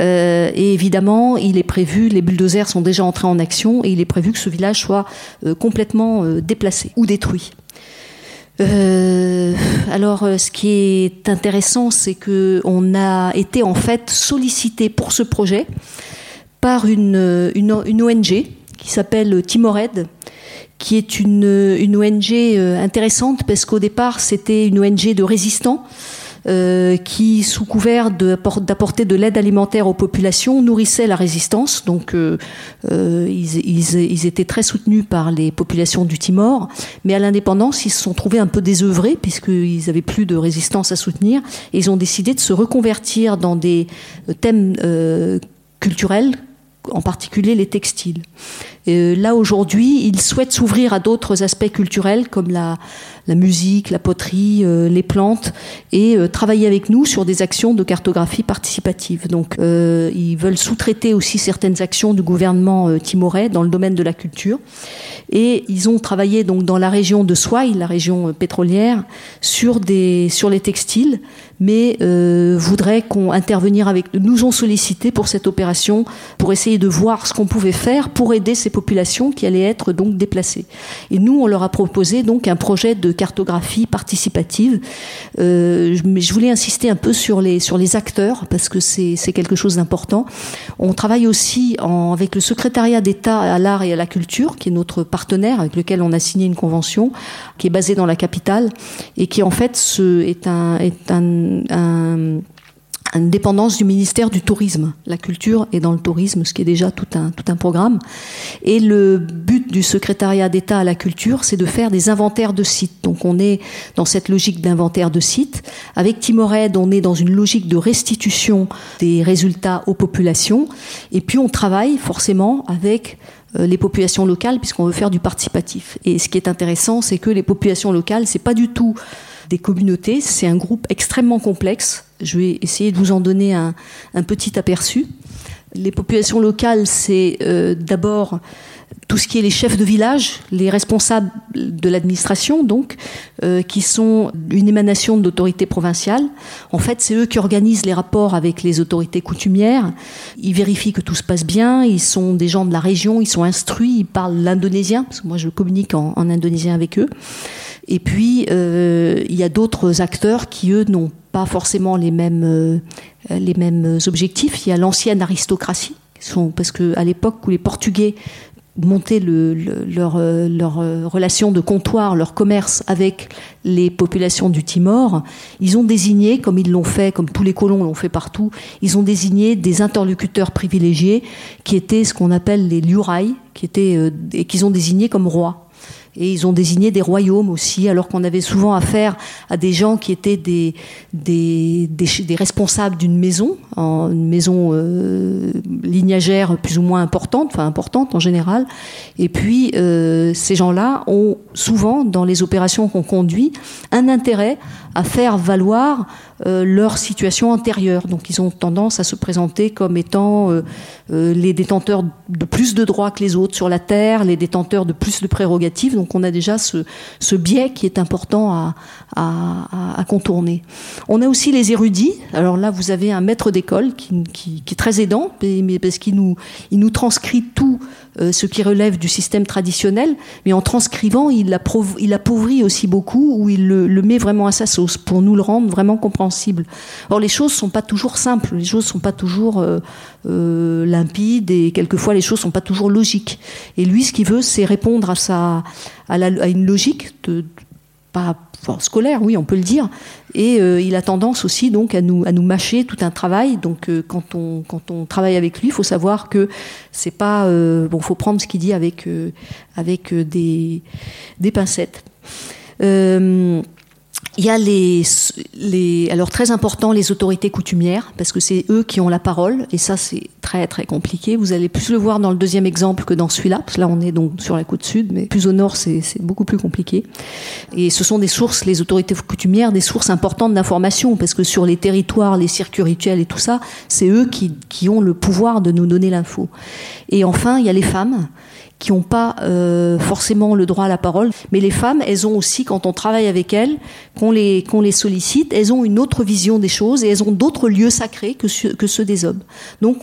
Euh, et évidemment, il est prévu, les bulldozers sont déjà entrés en action et il est prévu que ce village soit complètement déplacé ou détruit. Alors, ce qui est intéressant, c'est que on a été en fait sollicité pour ce projet par une, une, une ONG qui s'appelle Timored, qui est une, une ONG euh, intéressante parce qu'au départ c'était une ONG de résistants. Euh, qui, sous couvert d'apporter de l'aide alimentaire aux populations, nourrissait la résistance. Donc, euh, euh, ils, étaient très soutenus par les populations du Timor. Mais à l'indépendance, ils se sont trouvés un peu désœuvrés puisqu'ils n'avaient plus de résistance à soutenir. Et ils ont décidé de se reconvertir dans des thèmes culturels en particulier les textiles. Là aujourd'hui, ils souhaitent s'ouvrir à d'autres aspects culturels comme la, la musique, la poterie, euh, les plantes, et euh, travailler avec nous sur des actions de cartographie participative. Donc, euh, ils veulent sous-traiter aussi certaines actions du gouvernement timorais dans le domaine de la culture. Et ils ont travaillé donc dans la région de Swai, la région pétrolière, sur des sur les textiles, mais voudraient qu'on intervenir avec nous ont sollicité pour cette opération pour essayer de voir ce qu'on pouvait faire pour aider ces populations qui allaient être donc déplacées. Et nous, on leur a proposé donc un projet de cartographie participative. Euh, mais je voulais insister un peu sur les, sur les acteurs, parce que c'est quelque chose d'important. On travaille aussi en, avec le secrétariat d'État à l'art et à la culture, qui est notre partenaire, avec lequel on a signé une convention, qui est basée dans la capitale, et qui en fait est un, est un une dépendance du ministère du Tourisme. La culture est dans le tourisme, ce qui est déjà tout un, tout un programme. Et le but du secrétariat d'État à la culture, c'est de faire des inventaires de sites. Donc on est dans cette logique d'inventaire de sites. Avec Timored, on est dans une logique de restitution des résultats aux populations. Et puis on travaille forcément avec euh, les populations locales puisqu'on veut faire du participatif. Et ce qui est intéressant, c'est que les populations locales, c'est pas du tout des communautés, c'est un groupe extrêmement complexe je vais essayer de vous en donner un, petit aperçu. Les populations locales, c'est euh, d'abord tout ce qui est les chefs de village, les responsables de l'administration, donc, euh, qui sont une émanation de l'autorité provinciale. En fait, c'est eux qui organisent les rapports avec les autorités coutumières. Ils vérifient que tout se passe bien. Ils sont des gens de la région. Ils sont instruits. Ils parlent l'indonésien, parce que moi, je communique en, indonésien avec eux. Et puis, euh, il y a d'autres acteurs qui, eux, n'ont pas forcément les mêmes, euh, objectifs. Il y a l'ancienne aristocratie, parce qu'à l'époque où les Portugais monter leur, leur, relation de comptoir, leur commerce avec les populations du Timor, ils ont désigné, comme ils l'ont fait, comme tous les colons l'ont fait partout, ils ont désigné des interlocuteurs privilégiés qui étaient ce qu'on appelle les liurai, qui étaient et qu'ils ont désignés comme rois. Et ils ont désigné des royaumes aussi, alors qu'on avait souvent affaire à des gens qui étaient des, responsables d'une maison, une maison euh, lignagère plus ou moins importante, enfin importante en général. Et puis, euh, ces gens-là ont souvent, dans les opérations qu'on conduit, un intérêt à faire valoir euh, leur situation antérieure. Donc ils ont tendance à se présenter comme étant euh, euh, les détenteurs de plus de droits que les autres sur la terre, les détenteurs de plus de prérogatives. Donc on a déjà ce, biais qui est important à, contourner. On a aussi les érudits. Alors là, vous avez un maître d'école qui, est très aidant, mais parce qu'il nous, il nous transcrit tout ce qui relève du système traditionnel, mais en transcrivant, il, il appauvrit aussi beaucoup, ou il le, met vraiment à sa sauce pour nous le rendre vraiment compréhensible Or, les choses sont pas toujours simples, les choses sont pas toujours euh, euh, limpides et quelquefois les choses sont pas toujours logiques. Et lui, ce qu'il veut, c'est répondre à, une logique de, pas scolaire, oui, on peut le dire. Et euh, il a tendance aussi donc à nous à nous mâcher tout un travail. Donc quand on quand on travaille avec lui, il faut savoir que c'est pas bon, faut prendre ce qu'il dit avec avec des des pincettes. Il y a les, les, alors très important, les autorités coutumières, parce que c'est eux qui ont la parole, et ça c'est très très compliqué. Vous allez plus le voir dans le deuxième exemple que dans celui-là, parce que là on est donc sur la côte sud, mais plus au nord c'est beaucoup plus compliqué. Et ce sont des sources, les autorités coutumières, des sources importantes d'information, parce que sur les territoires, les circuits rituels et tout ça, c'est eux qui, qui ont le pouvoir de nous donner l'info. Et enfin, il y a les femmes qui n'ont pas euh, forcément le droit à la parole. Mais les femmes, elles ont aussi, quand on travaille avec elles, qu'on les, les sollicite, elles ont une autre vision des choses et elles ont d'autres lieux sacrés que, que ceux des hommes. Donc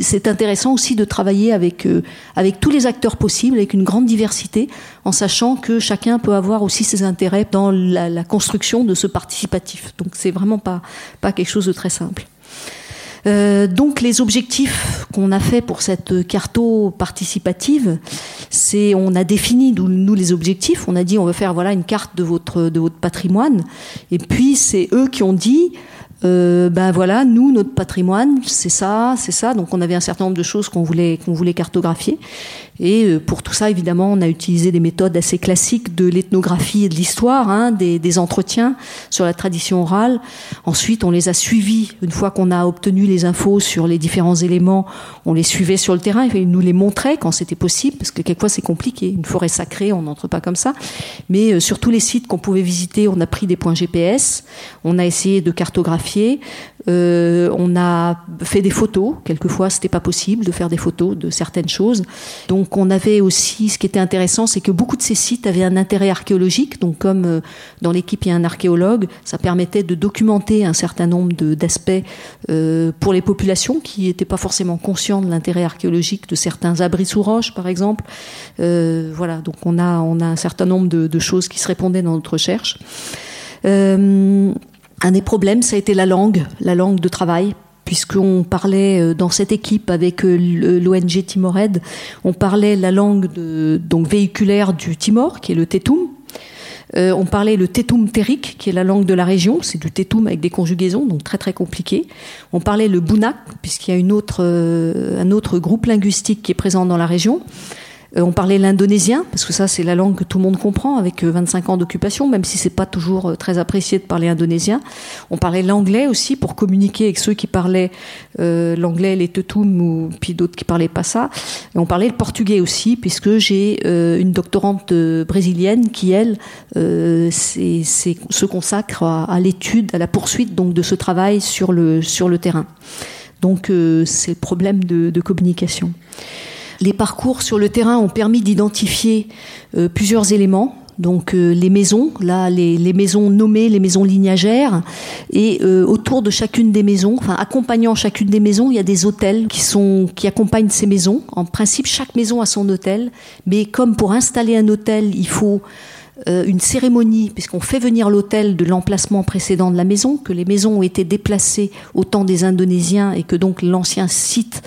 c'est intéressant aussi de travailler avec, euh, avec tous les acteurs possibles, avec une grande diversité, en sachant que chacun peut avoir aussi ses intérêts dans la, la construction de ce participatif. Donc c'est vraiment pas, pas quelque chose de très simple. Euh, donc les objectifs qu'on a fait pour cette carto participative, c'est on a défini nous les objectifs. On a dit on veut faire voilà une carte de votre de votre patrimoine. Et puis c'est eux qui ont dit euh, ben voilà, nous, notre patrimoine, c'est ça, c'est ça. Donc on avait un certain nombre de choses qu'on voulait, qu'on voulait cartographier. Et euh, pour tout ça, évidemment, on a utilisé des méthodes assez classiques de l'ethnographie et de l'histoire, hein, des, des, entretiens sur la tradition orale. Ensuite, on les a suivis. Une fois qu'on a obtenu les infos sur les différents éléments, on les suivait sur le terrain et nous les montrait quand c'était possible, parce que quelquefois c'est compliqué. Une forêt sacrée, on n'entre pas comme ça. Mais euh, sur tous les sites qu'on pouvait visiter, on a pris des points GPS, on a essayé de cartographier, euh, on a fait des photos. Quelquefois, c'était pas possible de faire des photos de certaines choses. Donc, on avait aussi, ce qui était intéressant, c'est que beaucoup de ces sites avaient un intérêt archéologique. Donc, comme euh, dans l'équipe il y a un archéologue, ça permettait de documenter un certain nombre d'aspects euh, pour les populations qui n'étaient pas forcément conscients de l'intérêt archéologique de certains abris sous roche, par exemple. Voilà. Donc, on a un certain nombre de, choses qui se répondaient dans notre recherche. Un des problèmes, ça a été la langue, la langue de travail, puisqu'on parlait euh, dans cette équipe avec euh, l'ONG Timored, on parlait la langue donc véhiculaire du Timor, qui est le Tetum. Euh, on parlait le Tetum Terik, qui est la langue de la région, c'est du Tetum avec des conjugaisons, donc très très compliqué. On parlait le Bunak, puisqu'il y a une autre, un autre groupe linguistique qui est présent dans la région. Euh, on parlait l'indonésien, parce que ça c'est la langue que tout le monde comprend avec 25 euh, ans d'occupation, même si c'est pas toujours euh, très apprécié de parler indonésien. On parlait l'anglais aussi pour communiquer avec ceux qui parlaient l'anglais, les tetum ou puis d'autres qui parlaient pas ça. Et on parlait le portugais aussi, puisque j'ai une doctorante brésilienne qui elle se consacre à, l'étude, à la poursuite donc de ce travail sur le sur le terrain. Donc c'est le problème de communication. Les parcours sur le terrain ont permis d'identifier euh, plusieurs éléments. Donc euh, les maisons, là les, maisons nommées, les maisons lignagères, et euh, autour de chacune des maisons, enfin accompagnant chacune des maisons, il y a des hôtels qui sont qui accompagnent ces maisons. En principe, chaque maison a son hôtel, mais comme pour installer un hôtel, il faut une cérémonie, puisqu'on fait venir l'hôtel de l'emplacement précédent de la maison, que les maisons ont été déplacées au temps des Indonésiens et que donc l'ancien site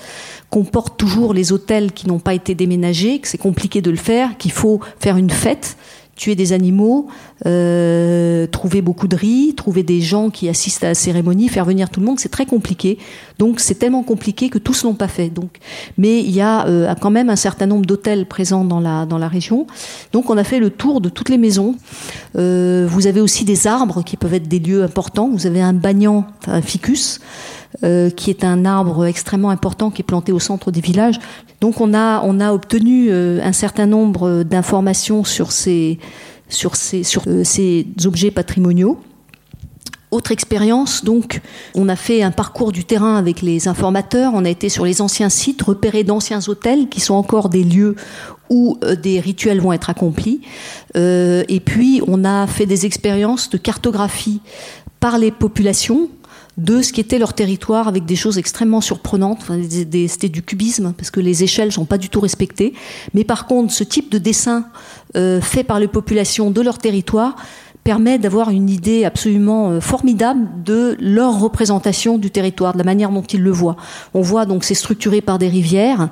comporte toujours les hôtels qui n'ont pas été déménagés, que c'est compliqué de le faire, qu'il faut faire une fête tuer des animaux, euh, trouver beaucoup de riz, trouver des gens qui assistent à la cérémonie, faire venir tout le monde, c'est très compliqué. Donc c'est tellement compliqué que tous l'ont pas fait. Donc, mais il y a euh, quand même un certain nombre d'hôtels présents dans la dans la région. Donc on a fait le tour de toutes les maisons. Euh, vous avez aussi des arbres qui peuvent être des lieux importants. Vous avez un banyan, un ficus. Euh, qui est un arbre extrêmement important qui est planté au centre des villages. Donc on a, on a obtenu euh, un certain nombre d'informations sur ces, sur ces, sur euh, ces objets patrimoniaux. Autre expérience, donc, on a fait un parcours du terrain avec les informateurs. On a été sur les anciens sites, repérés d'anciens hôtels qui sont encore des lieux où des rituels vont être accomplis. Et puis, on a fait des expériences de cartographie par les populations de ce qui était leur territoire avec des choses extrêmement surprenantes. C'était du cubisme parce que les échelles sont pas du tout respectées. Mais par contre, ce type de dessin euh, fait par les populations de leur territoire permet d'avoir une idée absolument euh, formidable de leur représentation du territoire, de la manière dont ils le voient. On voit donc c'est structuré par des rivières,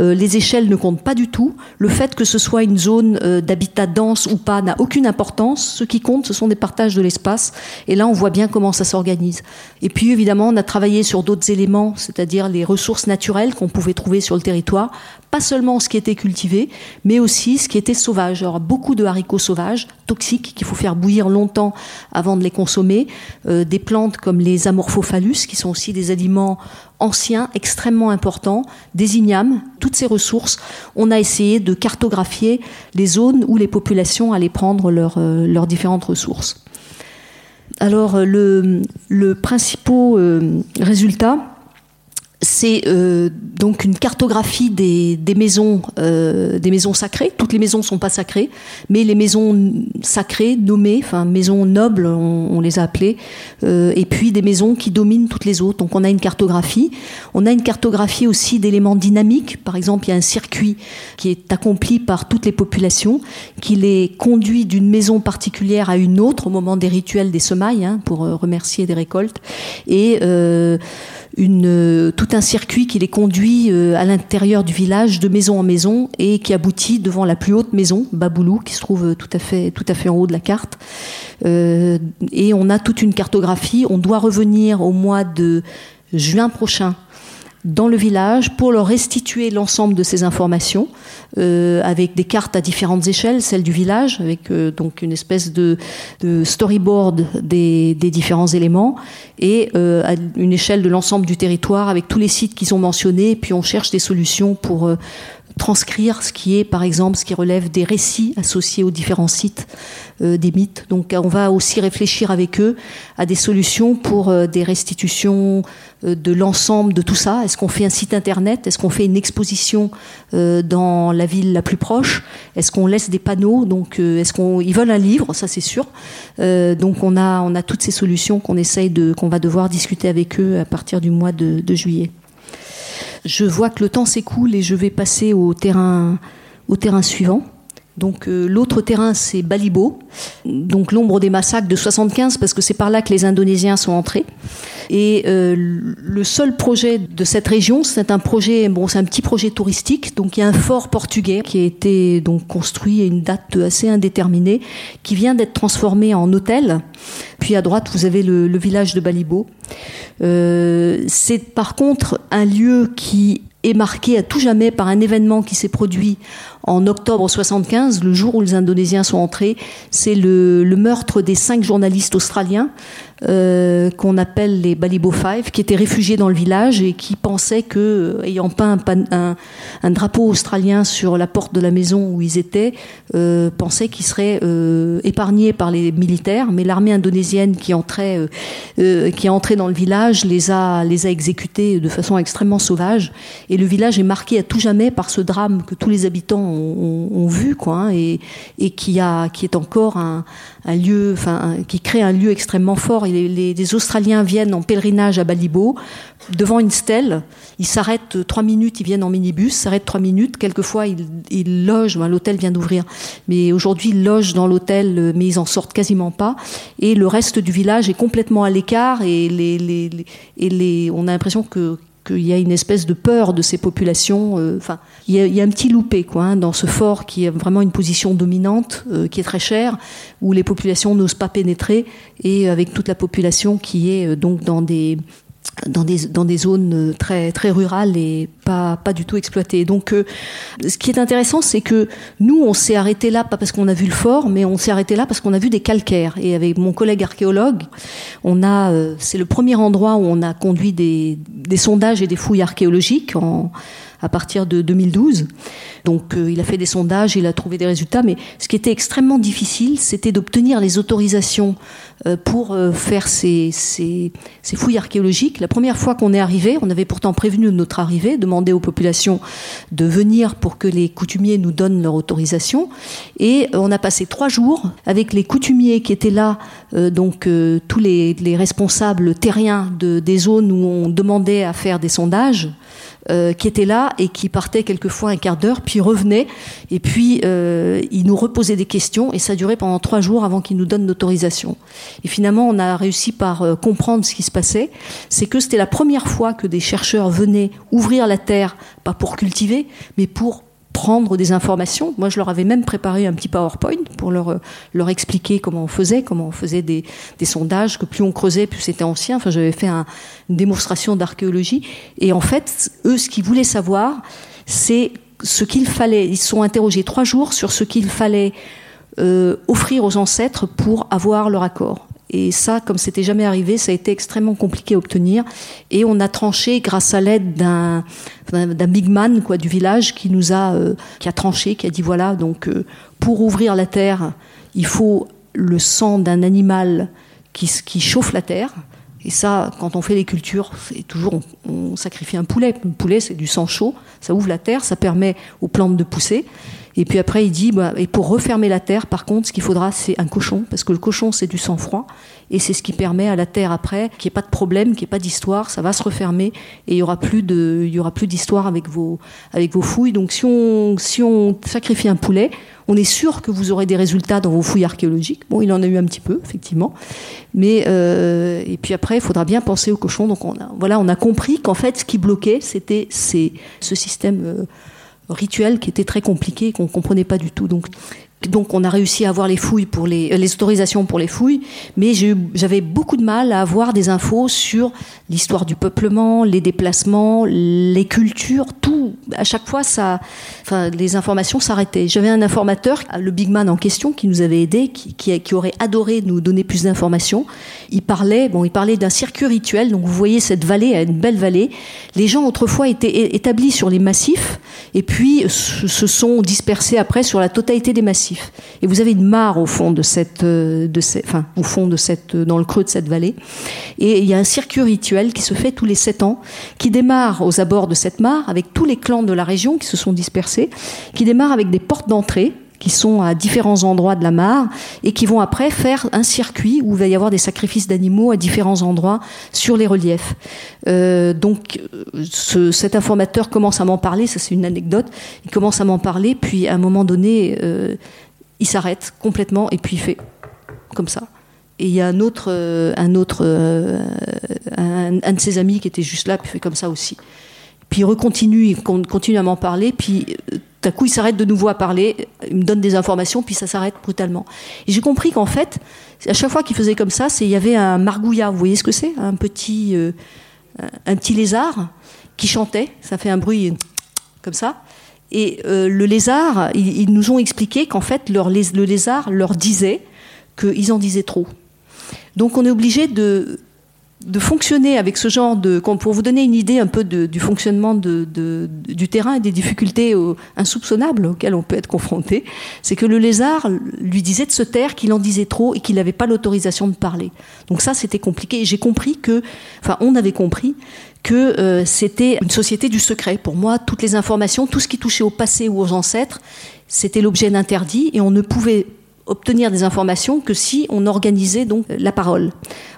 euh, les échelles ne comptent pas du tout, le fait que ce soit une zone euh, d'habitat dense ou pas n'a aucune importance, ce qui compte ce sont des partages de l'espace, et là on voit bien comment ça s'organise. Et puis évidemment on a travaillé sur d'autres éléments, c'est-à-dire les ressources naturelles qu'on pouvait trouver sur le territoire, pas seulement ce qui était cultivé, mais aussi ce qui était sauvage. Alors beaucoup de haricots sauvages, toxiques, qu'il faut faire bouillir longtemps avant de les consommer. Euh, des plantes comme les amorphophallus, qui sont aussi des aliments anciens, extrêmement importants, des ignames, toutes ces ressources. On a essayé de cartographier les zones où les populations allaient prendre euh, leurs différentes ressources. Alors euh, le, le principal résultat, c'est euh, donc une cartographie des, maisons, euh, des maisons sacrées. Toutes les maisons ne sont pas sacrées, mais les maisons sacrées, nommées, enfin maisons nobles, on, les a appelées, euh, et puis des maisons qui dominent toutes les autres. Donc on a une cartographie. On a une cartographie aussi d'éléments dynamiques. Par exemple, il y a un circuit qui est accompli par toutes les populations, qui les conduit d'une maison particulière à une autre au moment des rituels des semailles, hein, pour remercier des récoltes. Et euh, tout un circuit qui les conduit euh, à l'intérieur du village de maison en maison et qui aboutit devant la plus haute maison, Baboulou, qui se trouve euh, tout à fait, tout à fait en haut de la carte. et on a toute une cartographie. On doit revenir au mois de juin prochain dans le village pour leur restituer l'ensemble de ces informations euh, avec des cartes à différentes échelles, celle du village, avec euh, donc une espèce de, storyboard des, différents éléments et euh, à une échelle de l'ensemble du territoire avec tous les sites qu'ils ont mentionnés. Et puis on cherche des solutions pour transcrire ce qui est, par exemple, ce qui relève des récits associés aux différents sites, euh, des mythes. Donc on va aussi réfléchir avec eux à des solutions pour euh, des restitutions euh, de l'ensemble de tout ça. Est-ce qu'on fait un site internet? Est-ce qu'on fait une exposition dans la ville la plus proche? Est-ce qu'on laisse des panneaux? Donc est-ce qu'on ils veulent un livre Ça c'est sûr. donc on a on a toutes ces solutions qu'on essaye de qu'on va devoir discuter avec eux à partir du mois de, de juillet je vois que le temps s'écoule et je vais passer au terrain, au terrain suivant. Donc euh, l'autre terrain c'est Balibo, donc l'ombre des massacres de 75 parce que c'est par là que les Indonésiens sont entrés. Et euh, le seul projet de cette région, c'est un projet, bon c'est un petit projet touristique, donc il y a un fort portugais qui a été donc construit à une date assez indéterminée, qui vient d'être transformé en hôtel. Puis à droite vous avez le, village de Balibo. Euh, c'est par contre un lieu qui est marqué à tout jamais par un événement qui s'est produit en octobre 75, le jour où les Indonésiens sont entrés. C'est le, le, meurtre des cinq journalistes australiens euh, qu'on appelle les Balibo Five, qui étaient réfugiés dans le village et qui pensaient que, ayant peint un, drapeau australien sur la porte de la maison où ils étaient, euh, pensaient qu'ils seraient euh, épargnés par les militaires. Mais l'armée indonésienne qui entrait, euh, euh, qui est entrée dans le village les a, les a exécutés de façon extrêmement sauvage. Et le village est marqué à tout jamais par ce drame que tous les habitants ont, vu, quoi, hein, et, et qui, a, qui est encore un, un lieu, enfin, qui crée un lieu extrêmement fort. Les, Australiens viennent en pèlerinage à Balibo, devant une stèle. Ils s'arrêtent trois minutes, ils viennent en minibus, s'arrêtent trois minutes. Quelquefois, ils, ils logent. Ben, l'hôtel vient d'ouvrir, mais aujourd'hui, ils logent dans l'hôtel, mais ils en sortent quasiment pas. Et le reste du village est complètement à l'écart. Et les, les, et les, on a l'impression que qu'il y a une espèce de peur de ces populations. Euh, enfin, il, y a un petit loupé quoi hein, dans ce fort qui est vraiment une position dominante, euh, qui est très chère, où les populations n'osent pas pénétrer, et avec toute la population qui est euh, donc dans des dans des, dans des zones euh, très, très rurales et pas, pas du tout exploitées. Donc, euh, ce qui est intéressant, c'est que nous, on s'est arrêté là, pas parce qu'on a vu le fort, mais on s'est arrêté là parce qu'on a vu des calcaires. Et avec mon collègue archéologue, on a, euh, c'est le premier endroit où on a conduit des, des sondages et des fouilles archéologiques en, à partir de 2012. Donc euh, il a fait des sondages, il a trouvé des résultats, mais ce qui était extrêmement difficile, c'était d'obtenir les autorisations euh, pour euh, faire ces, fouilles archéologiques. La première fois qu'on est arrivé, on avait pourtant prévenu de notre arrivée, demandé aux populations de venir pour que les coutumiers nous donnent leur autorisation. Et on a passé trois jours avec les coutumiers qui étaient là, donc tous les, les responsables terriens de, des zones où on demandait à faire des sondages. Euh, qui était là et qui partait quelquefois un quart d'heure, puis revenait, et puis euh, il nous reposait des questions, et ça durait pendant trois jours avant qu'il nous donne l'autorisation. Et finalement, on a réussi par euh, comprendre ce qui se passait, c'est que c'était la première fois que des chercheurs venaient ouvrir la terre, pas pour cultiver, mais pour prendre des informations. Moi, je leur avais même préparé un petit PowerPoint pour leur, leur expliquer comment on faisait, comment on faisait des, sondages, que plus on creusait, plus c'était ancien. Enfin, j'avais fait un, une démonstration d'archéologie. Et en fait, eux, ce qu'ils voulaient savoir, c'est ce qu'il fallait. Ils se sont interrogés trois jours sur ce qu'il fallait euh, offrir aux ancêtres pour avoir leur accord. Et ça, comme c'était jamais arrivé, ça a été extrêmement compliqué à obtenir. Et on a tranché grâce à l'aide d'un d'un big man quoi du village qui nous a euh, qui a tranché, qui a dit voilà donc euh, pour ouvrir la terre, il faut le sang d'un animal qui, chauffe la terre. Et ça, quand on fait les cultures, c'est toujours on, sacrifie un poulet. Un poulet, c'est du sang chaud, ça ouvre la terre, ça permet aux plantes de pousser. Et puis après, il dit, bah, et pour refermer la terre, par contre, ce qu'il faudra, c'est un cochon, parce que le cochon, c'est du sang froid, et c'est ce qui permet à la terre après qu'il n'y ait pas de problème, qu'il n'y ait pas d'histoire, ça va se refermer, et il y aura plus de, il y aura plus d'histoire avec vos, avec vos fouilles. Donc si on, si on sacrifie un poulet, on est sûr que vous aurez des résultats dans vos fouilles archéologiques. Bon, il en a eu un petit peu, effectivement. Mais euh, et puis après, il faudra bien penser au cochon. Donc on a, voilà, on a compris qu'en fait, ce qui bloquait, c'était ce système euh, rituel qui était très compliqué, qu'on comprenait pas du tout. Donc donc on a réussi à avoir les fouilles pour les, euh, les autorisations pour les fouilles, mais j'avais beaucoup de mal à avoir des infos sur l'histoire du peuplement, les déplacements, les cultures, tout. À chaque fois, ça, enfin, les informations s'arrêtaient. J'avais un informateur, le big man en question, qui nous avait aidé, qui, qui, aurait adoré nous donner plus d'informations. Il parlait, bon, il parlait d'un circuit rituel. Donc vous voyez cette vallée, une belle vallée. Les gens autrefois étaient établis sur les massifs, et puis se sont dispersés après sur la totalité des massifs. Et vous avez une mare au fond de cette, euh, enfin, au fond de cette, euh, dans le creux de cette vallée. Et il y a un circuit rituel qui se fait tous les sept ans, qui démarre aux abords de cette mare avec tous les clans de la région qui se sont dispersés, qui démarre avec des portes d'entrée qui sont à différents endroits de la mare et qui vont après faire un circuit où il va y avoir des sacrifices d'animaux à différents endroits sur les reliefs. Euh, donc ce, cet informateur commence à m'en parler, ça c'est une anecdote, il commence à m'en parler, puis à un moment donné, euh, il s'arrête complètement et puis il fait comme ça. Et il y a un autre, euh, un, autre un, de ses amis qui était juste là, puis fait comme ça aussi. Puis il recontinue, il continue à m'en parler, puis euh, à coup il s'arrête de nouveau à parler, il me donne des informations, puis ça s'arrête brutalement. Et j'ai compris qu'en fait, à chaque fois qu'il faisait comme ça, c'est il y avait un margouillat, vous voyez ce que c'est? Un petit, euh, un petit lézard qui chantait, ça fait un bruit comme ça. Et euh, le lézard, ils, nous ont expliqué qu'en fait, le lézard leur disait qu'ils en disaient trop. Donc on est obligé de, de fonctionner avec ce genre de... Pour vous donner une idée un peu du fonctionnement du terrain et des difficultés insoupçonnables auxquelles on peut être confronté, c'est que le lézard lui disait de se taire, qu'il en disait trop et qu'il n'avait pas l'autorisation de parler. Donc ça, c'était compliqué. J'ai compris que... Enfin, on avait compris que euh, c'était une société du secret. Pour moi, toutes les informations, tout ce qui touchait au passé ou aux ancêtres, c'était l'objet d'interdit et on ne pouvait obtenir des informations que si on organisait donc la parole.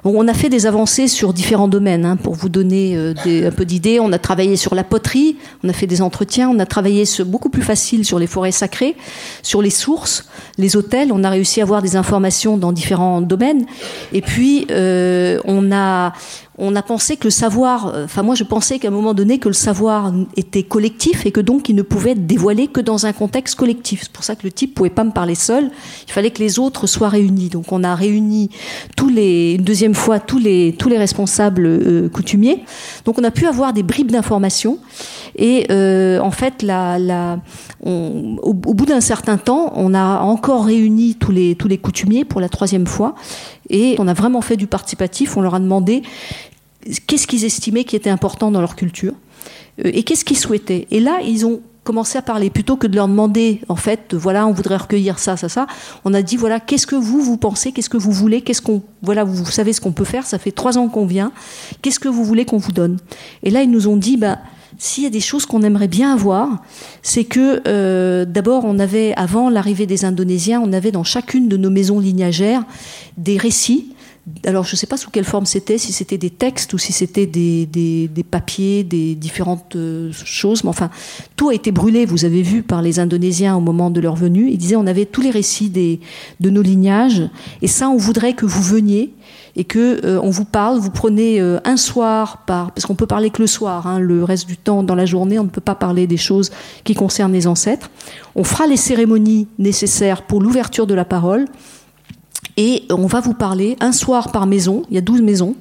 On a fait des avancées sur différents domaines hein, pour vous donner euh, un peu d'idées. On a travaillé sur la poterie, on a fait des entretiens, on a travaillé beaucoup plus facile sur les forêts sacrées, sur les sources, les hôtels. On a réussi à avoir des informations dans différents domaines. Et puis euh, on a on a pensé que le savoir, euh, enfin moi je pensais qu'à un moment donné que le savoir était collectif et que donc il ne pouvait être dévoilé que dans un contexte collectif. C'est pour ça que le type pouvait pas me parler seul. Il fallait que les autres soient réunis. Donc on a réuni tous les, une deuxième fois tous les tous les responsables euh, coutumiers. Donc on a pu avoir des bribes d'informations et euh, en fait on, au, au bout d'un certain temps, on a encore réuni tous les tous les coutumiers pour la troisième fois et on a vraiment fait du participatif. On leur a demandé qu'est-ce qu'ils estimaient qui était important dans leur culture euh, et qu'est-ce qu'ils souhaitaient. Et là, ils ont commencé à parler plutôt que de leur demander en fait voilà on voudrait recueillir ça ça ça on a dit voilà qu'est-ce que vous vous pensez qu'est-ce que vous voulez qu'est-ce qu'on voilà vous savez ce qu'on peut faire ça fait trois ans qu'on vient qu'est-ce que vous voulez qu'on vous donne? Et là ils nous ont dit ben s'il y a des choses qu'on aimerait bien avoir, c'est que euh, d'abord on avait avant l'arrivée des Indonésiens, on avait dans chacune de nos maisons lignagères des récits alors je ne sais pas sous quelle forme c'était, si c'était des textes ou si c'était des, papiers, des différentes euh, choses, mais enfin, tout a été brûlé, vous avez vu, par les Indonésiens au moment de leur venue. Ils disaient, on avait tous les récits des, de nos lignages, et ça, on voudrait que vous veniez et que euh, on vous parle, vous prenez euh, un soir par, parce qu'on peut parler que le soir, hein, le reste du temps dans la journée, on ne peut pas parler des choses qui concernent les ancêtres. On fera les cérémonies nécessaires pour l'ouverture de la parole et on va vous parler un soir par maison, il y a 12 maisons,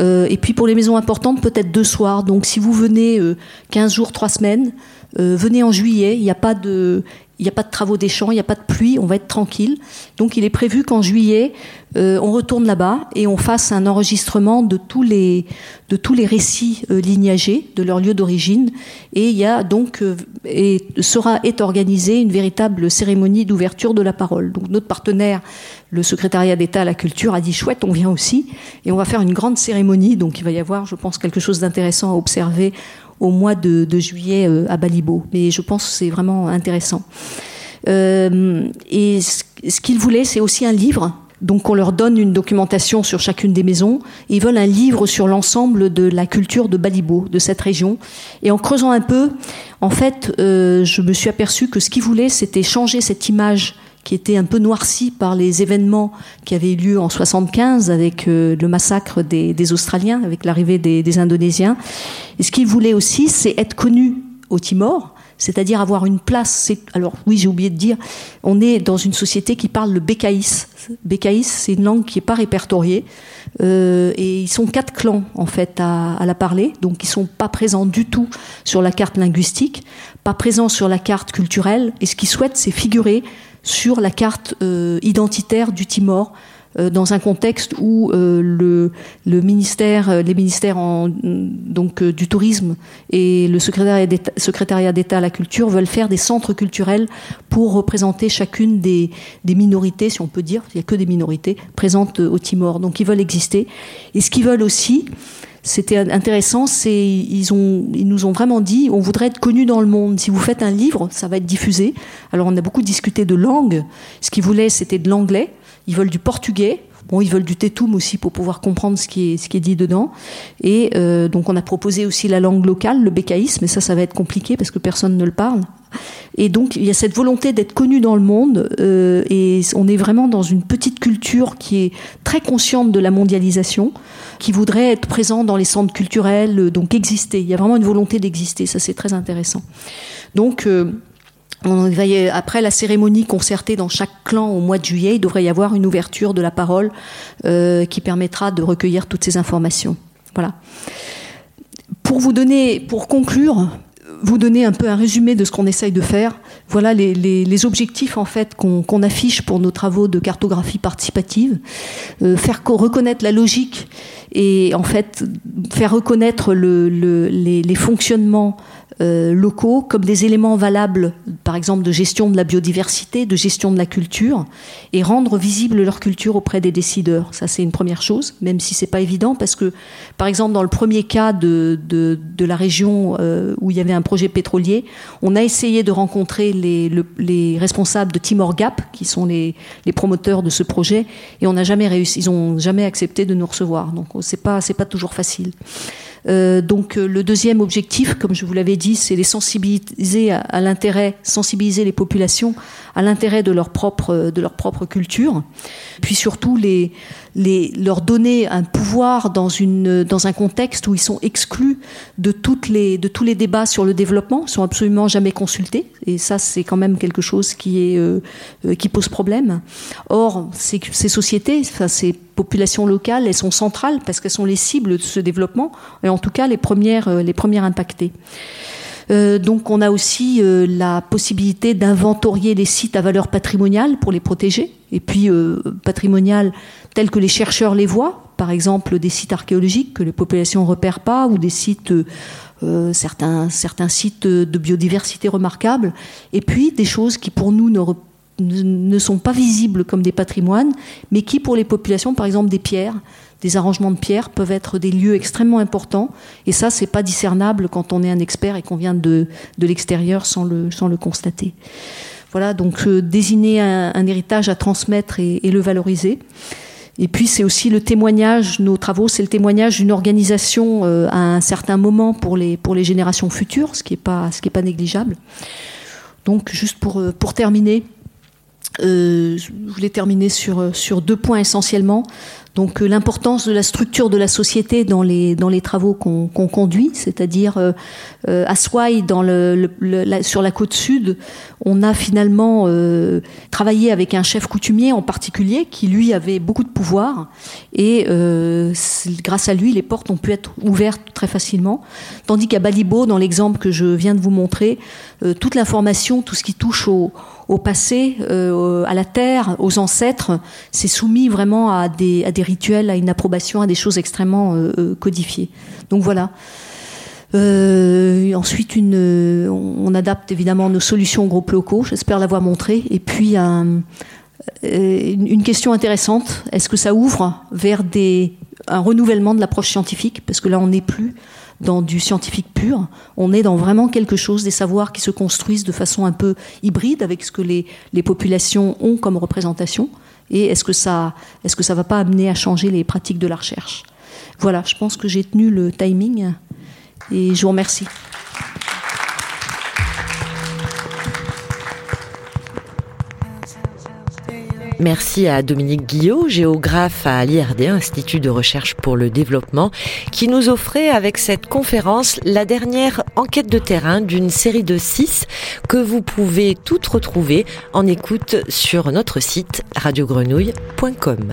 euh, et puis pour les maisons importantes, peut-être deux soirs. Donc si vous venez euh, 15 jours, 3 semaines, euh, venez en juillet, il n'y a pas de... Il n'y a pas de travaux des champs, il n'y a pas de pluie, on va être tranquille. Donc il est prévu qu'en juillet, euh, on retourne là-bas et on fasse un enregistrement de tous les, récits euh, lignagés de leur lieu d'origine. Et il y a donc, euh, et sera, est organisée une véritable cérémonie d'ouverture de la parole. Donc notre partenaire, le secrétariat d'État à la culture, a dit chouette, on vient aussi. Et on va faire une grande cérémonie. Donc il va y avoir, je pense, quelque chose d'intéressant à observer au mois de, juillet euh, à Balibo. Mais je pense que c'est vraiment intéressant. Euh, et ce, qu'ils voulaient, c'est aussi un livre. Donc on leur donne une documentation sur chacune des maisons. Ils veulent un livre sur l'ensemble de la culture de Balibo, de cette région. Et en creusant un peu, en fait, euh, je me suis aperçu que ce qu'ils voulaient, c'était changer cette image qui était un peu noirci par les événements qui avaient eu lieu en 75 avec euh, le massacre des, Australiens, avec l'arrivée des, Indonésiens. Et ce qu'ils voulaient aussi, c'est être connus au Timor, c'est-à-dire avoir une place. Alors oui, j'ai oublié de dire, on est dans une société qui parle le bécaïs. Bécaïs, c'est une langue qui n'est pas répertoriée. Euh, et ils sont quatre clans en fait à, à, la parler, donc ils sont pas présents du tout sur la carte linguistique, pas présents sur la carte culturelle. Et ce qu'ils souhaitent, c'est figurer sur la carte euh, identitaire du Timor euh, dans un contexte où euh, le, le, ministère, les ministères en, donc du tourisme et le secrétariat d'État à la culture veulent faire des centres culturels pour représenter chacune des, des minorités, si on peut dire, il n'y a que des minorités présentes au Timor. Donc ils veulent exister. Et ce qu'ils veulent aussi, c'était intéressant, c'est ils nous ont vraiment dit on voudrait être connu dans le monde. Si vous faites un livre, ça va être diffusé. Alors on a beaucoup discuté de langue. Ce qu'ils voulaient, c'était de l'anglais. Ils veulent du portugais. Bon, ils veulent du tétoum aussi pour pouvoir comprendre ce qui est, ce dit dedans. Et euh, donc, on a proposé aussi la langue locale, le bécaïsme, mais ça, ça va être compliqué parce que personne ne le parle. Et donc, il y a cette volonté d'être connu dans le monde. Euh, et on est vraiment dans une petite culture qui est très consciente de la mondialisation, qui voudrait être présent dans les centres culturels, donc exister. Il y a vraiment une volonté d'exister. Ça, c'est très intéressant. Donc, euh, après la cérémonie concertée dans chaque clan au mois de juillet, il devrait y avoir une ouverture de la parole euh, qui permettra de recueillir toutes ces informations. Voilà. Pour vous donner, pour conclure, vous donner un peu un résumé de ce qu'on essaye de faire. Voilà les, objectifs en fait qu'on qu affiche pour nos travaux de cartographie participative. Euh, faire reconnaître la logique et en fait faire reconnaître le, le, les, les fonctionnements euh, locaux comme des éléments valables, par exemple de gestion de la biodiversité, de gestion de la culture, et rendre visible leur culture auprès des décideurs. Ça, c'est une première chose, même si c'est pas évident, parce que, par exemple, dans le premier cas de, de, de la région euh, où il y avait un projet pétrolier, on a essayé de rencontrer les, le, les responsables de Timor Gap, qui sont les, les promoteurs de ce projet, et on n'a jamais réussi, ils ont jamais accepté de nous recevoir. Donc, c'est pas, c'est pas toujours facile. Donc le deuxième objectif, comme je vous l'avais dit, c'est les sensibiliser à, l'intérêt, sensibiliser les populations à l'intérêt de leur propre de leur propre culture, puis surtout leur donner un pouvoir dans une dans un contexte où ils sont exclus de toutes les de tous les débats sur le développement, sont absolument jamais consultés et ça c'est quand même quelque chose qui est qui pose problème. Or ces, ces sociétés, enfin ces populations locales, elles sont centrales parce qu'elles sont les cibles de ce développement et en tout cas les premières, euh, les premières impactées. Euh, donc on a aussi euh, la possibilité d'inventorier les sites à valeur patrimoniale pour les protéger, et puis euh, patrimoniales tels que les chercheurs les voient, par exemple des sites archéologiques que les populations ne repèrent pas, ou des sites, certains, certains sites de biodiversité remarquables, et puis des choses qui pour nous ne ne sont pas visibles comme des patrimoines, mais qui pour les populations, par exemple des pierres, des arrangements de pierres, peuvent être des lieux extrêmement importants. Et ça, c'est pas discernable quand on est un expert et qu'on vient de, de l'extérieur sans le, sans le constater. Voilà, donc euh, désigner un, héritage à transmettre et, le valoriser. Et puis c'est aussi le témoignage, nos travaux, c'est le témoignage d'une organisation euh, à un certain moment pour les, pour les générations futures, ce qui n'est pas, pas négligeable. Donc juste pour, euh, pour terminer, euh, je voulais terminer sur, sur deux points essentiellement. Donc euh, l'importance de la structure de la société dans les, dans les travaux qu'on conduit, c'est-à-dire euh, euh, à Swai, dans le, sur la côte sud, on a finalement travaillé avec un chef coutumier en particulier qui lui avait beaucoup de pouvoir et grâce à lui les portes ont pu être ouvertes très facilement. Tandis qu'à Balibo, dans l'exemple que je viens de vous montrer, toute l'information, tout ce qui touche au, au passé, à la terre, aux ancêtres, c'est soumis vraiment à des, rituels, à une approbation, à des choses extrêmement euh, euh, codifiées. Donc voilà. Euh, ensuite, on adapte évidemment nos solutions aux groupes locaux. J'espère l'avoir montré. Et puis une question intéressante est-ce que ça ouvre vers un renouvellement de l'approche scientifique? Parce que là, on n'est plus dans du scientifique pur. On est dans vraiment quelque chose, des savoirs qui se construisent de façon un peu hybride avec ce que les, les populations ont comme représentation. Et est-ce que ça, est-ce que ça va pas amener à changer les pratiques de la recherche? Voilà, je pense que j'ai tenu le timing et je vous remercie. Merci à Dominique Guillot, géographe à l'IRD, Institut de recherche pour le développement, qui nous offrait avec cette conférence la dernière enquête de terrain d'une série de six que vous pouvez toutes retrouver en écoute sur notre site radiogrenouille.com.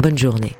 Bonne journée.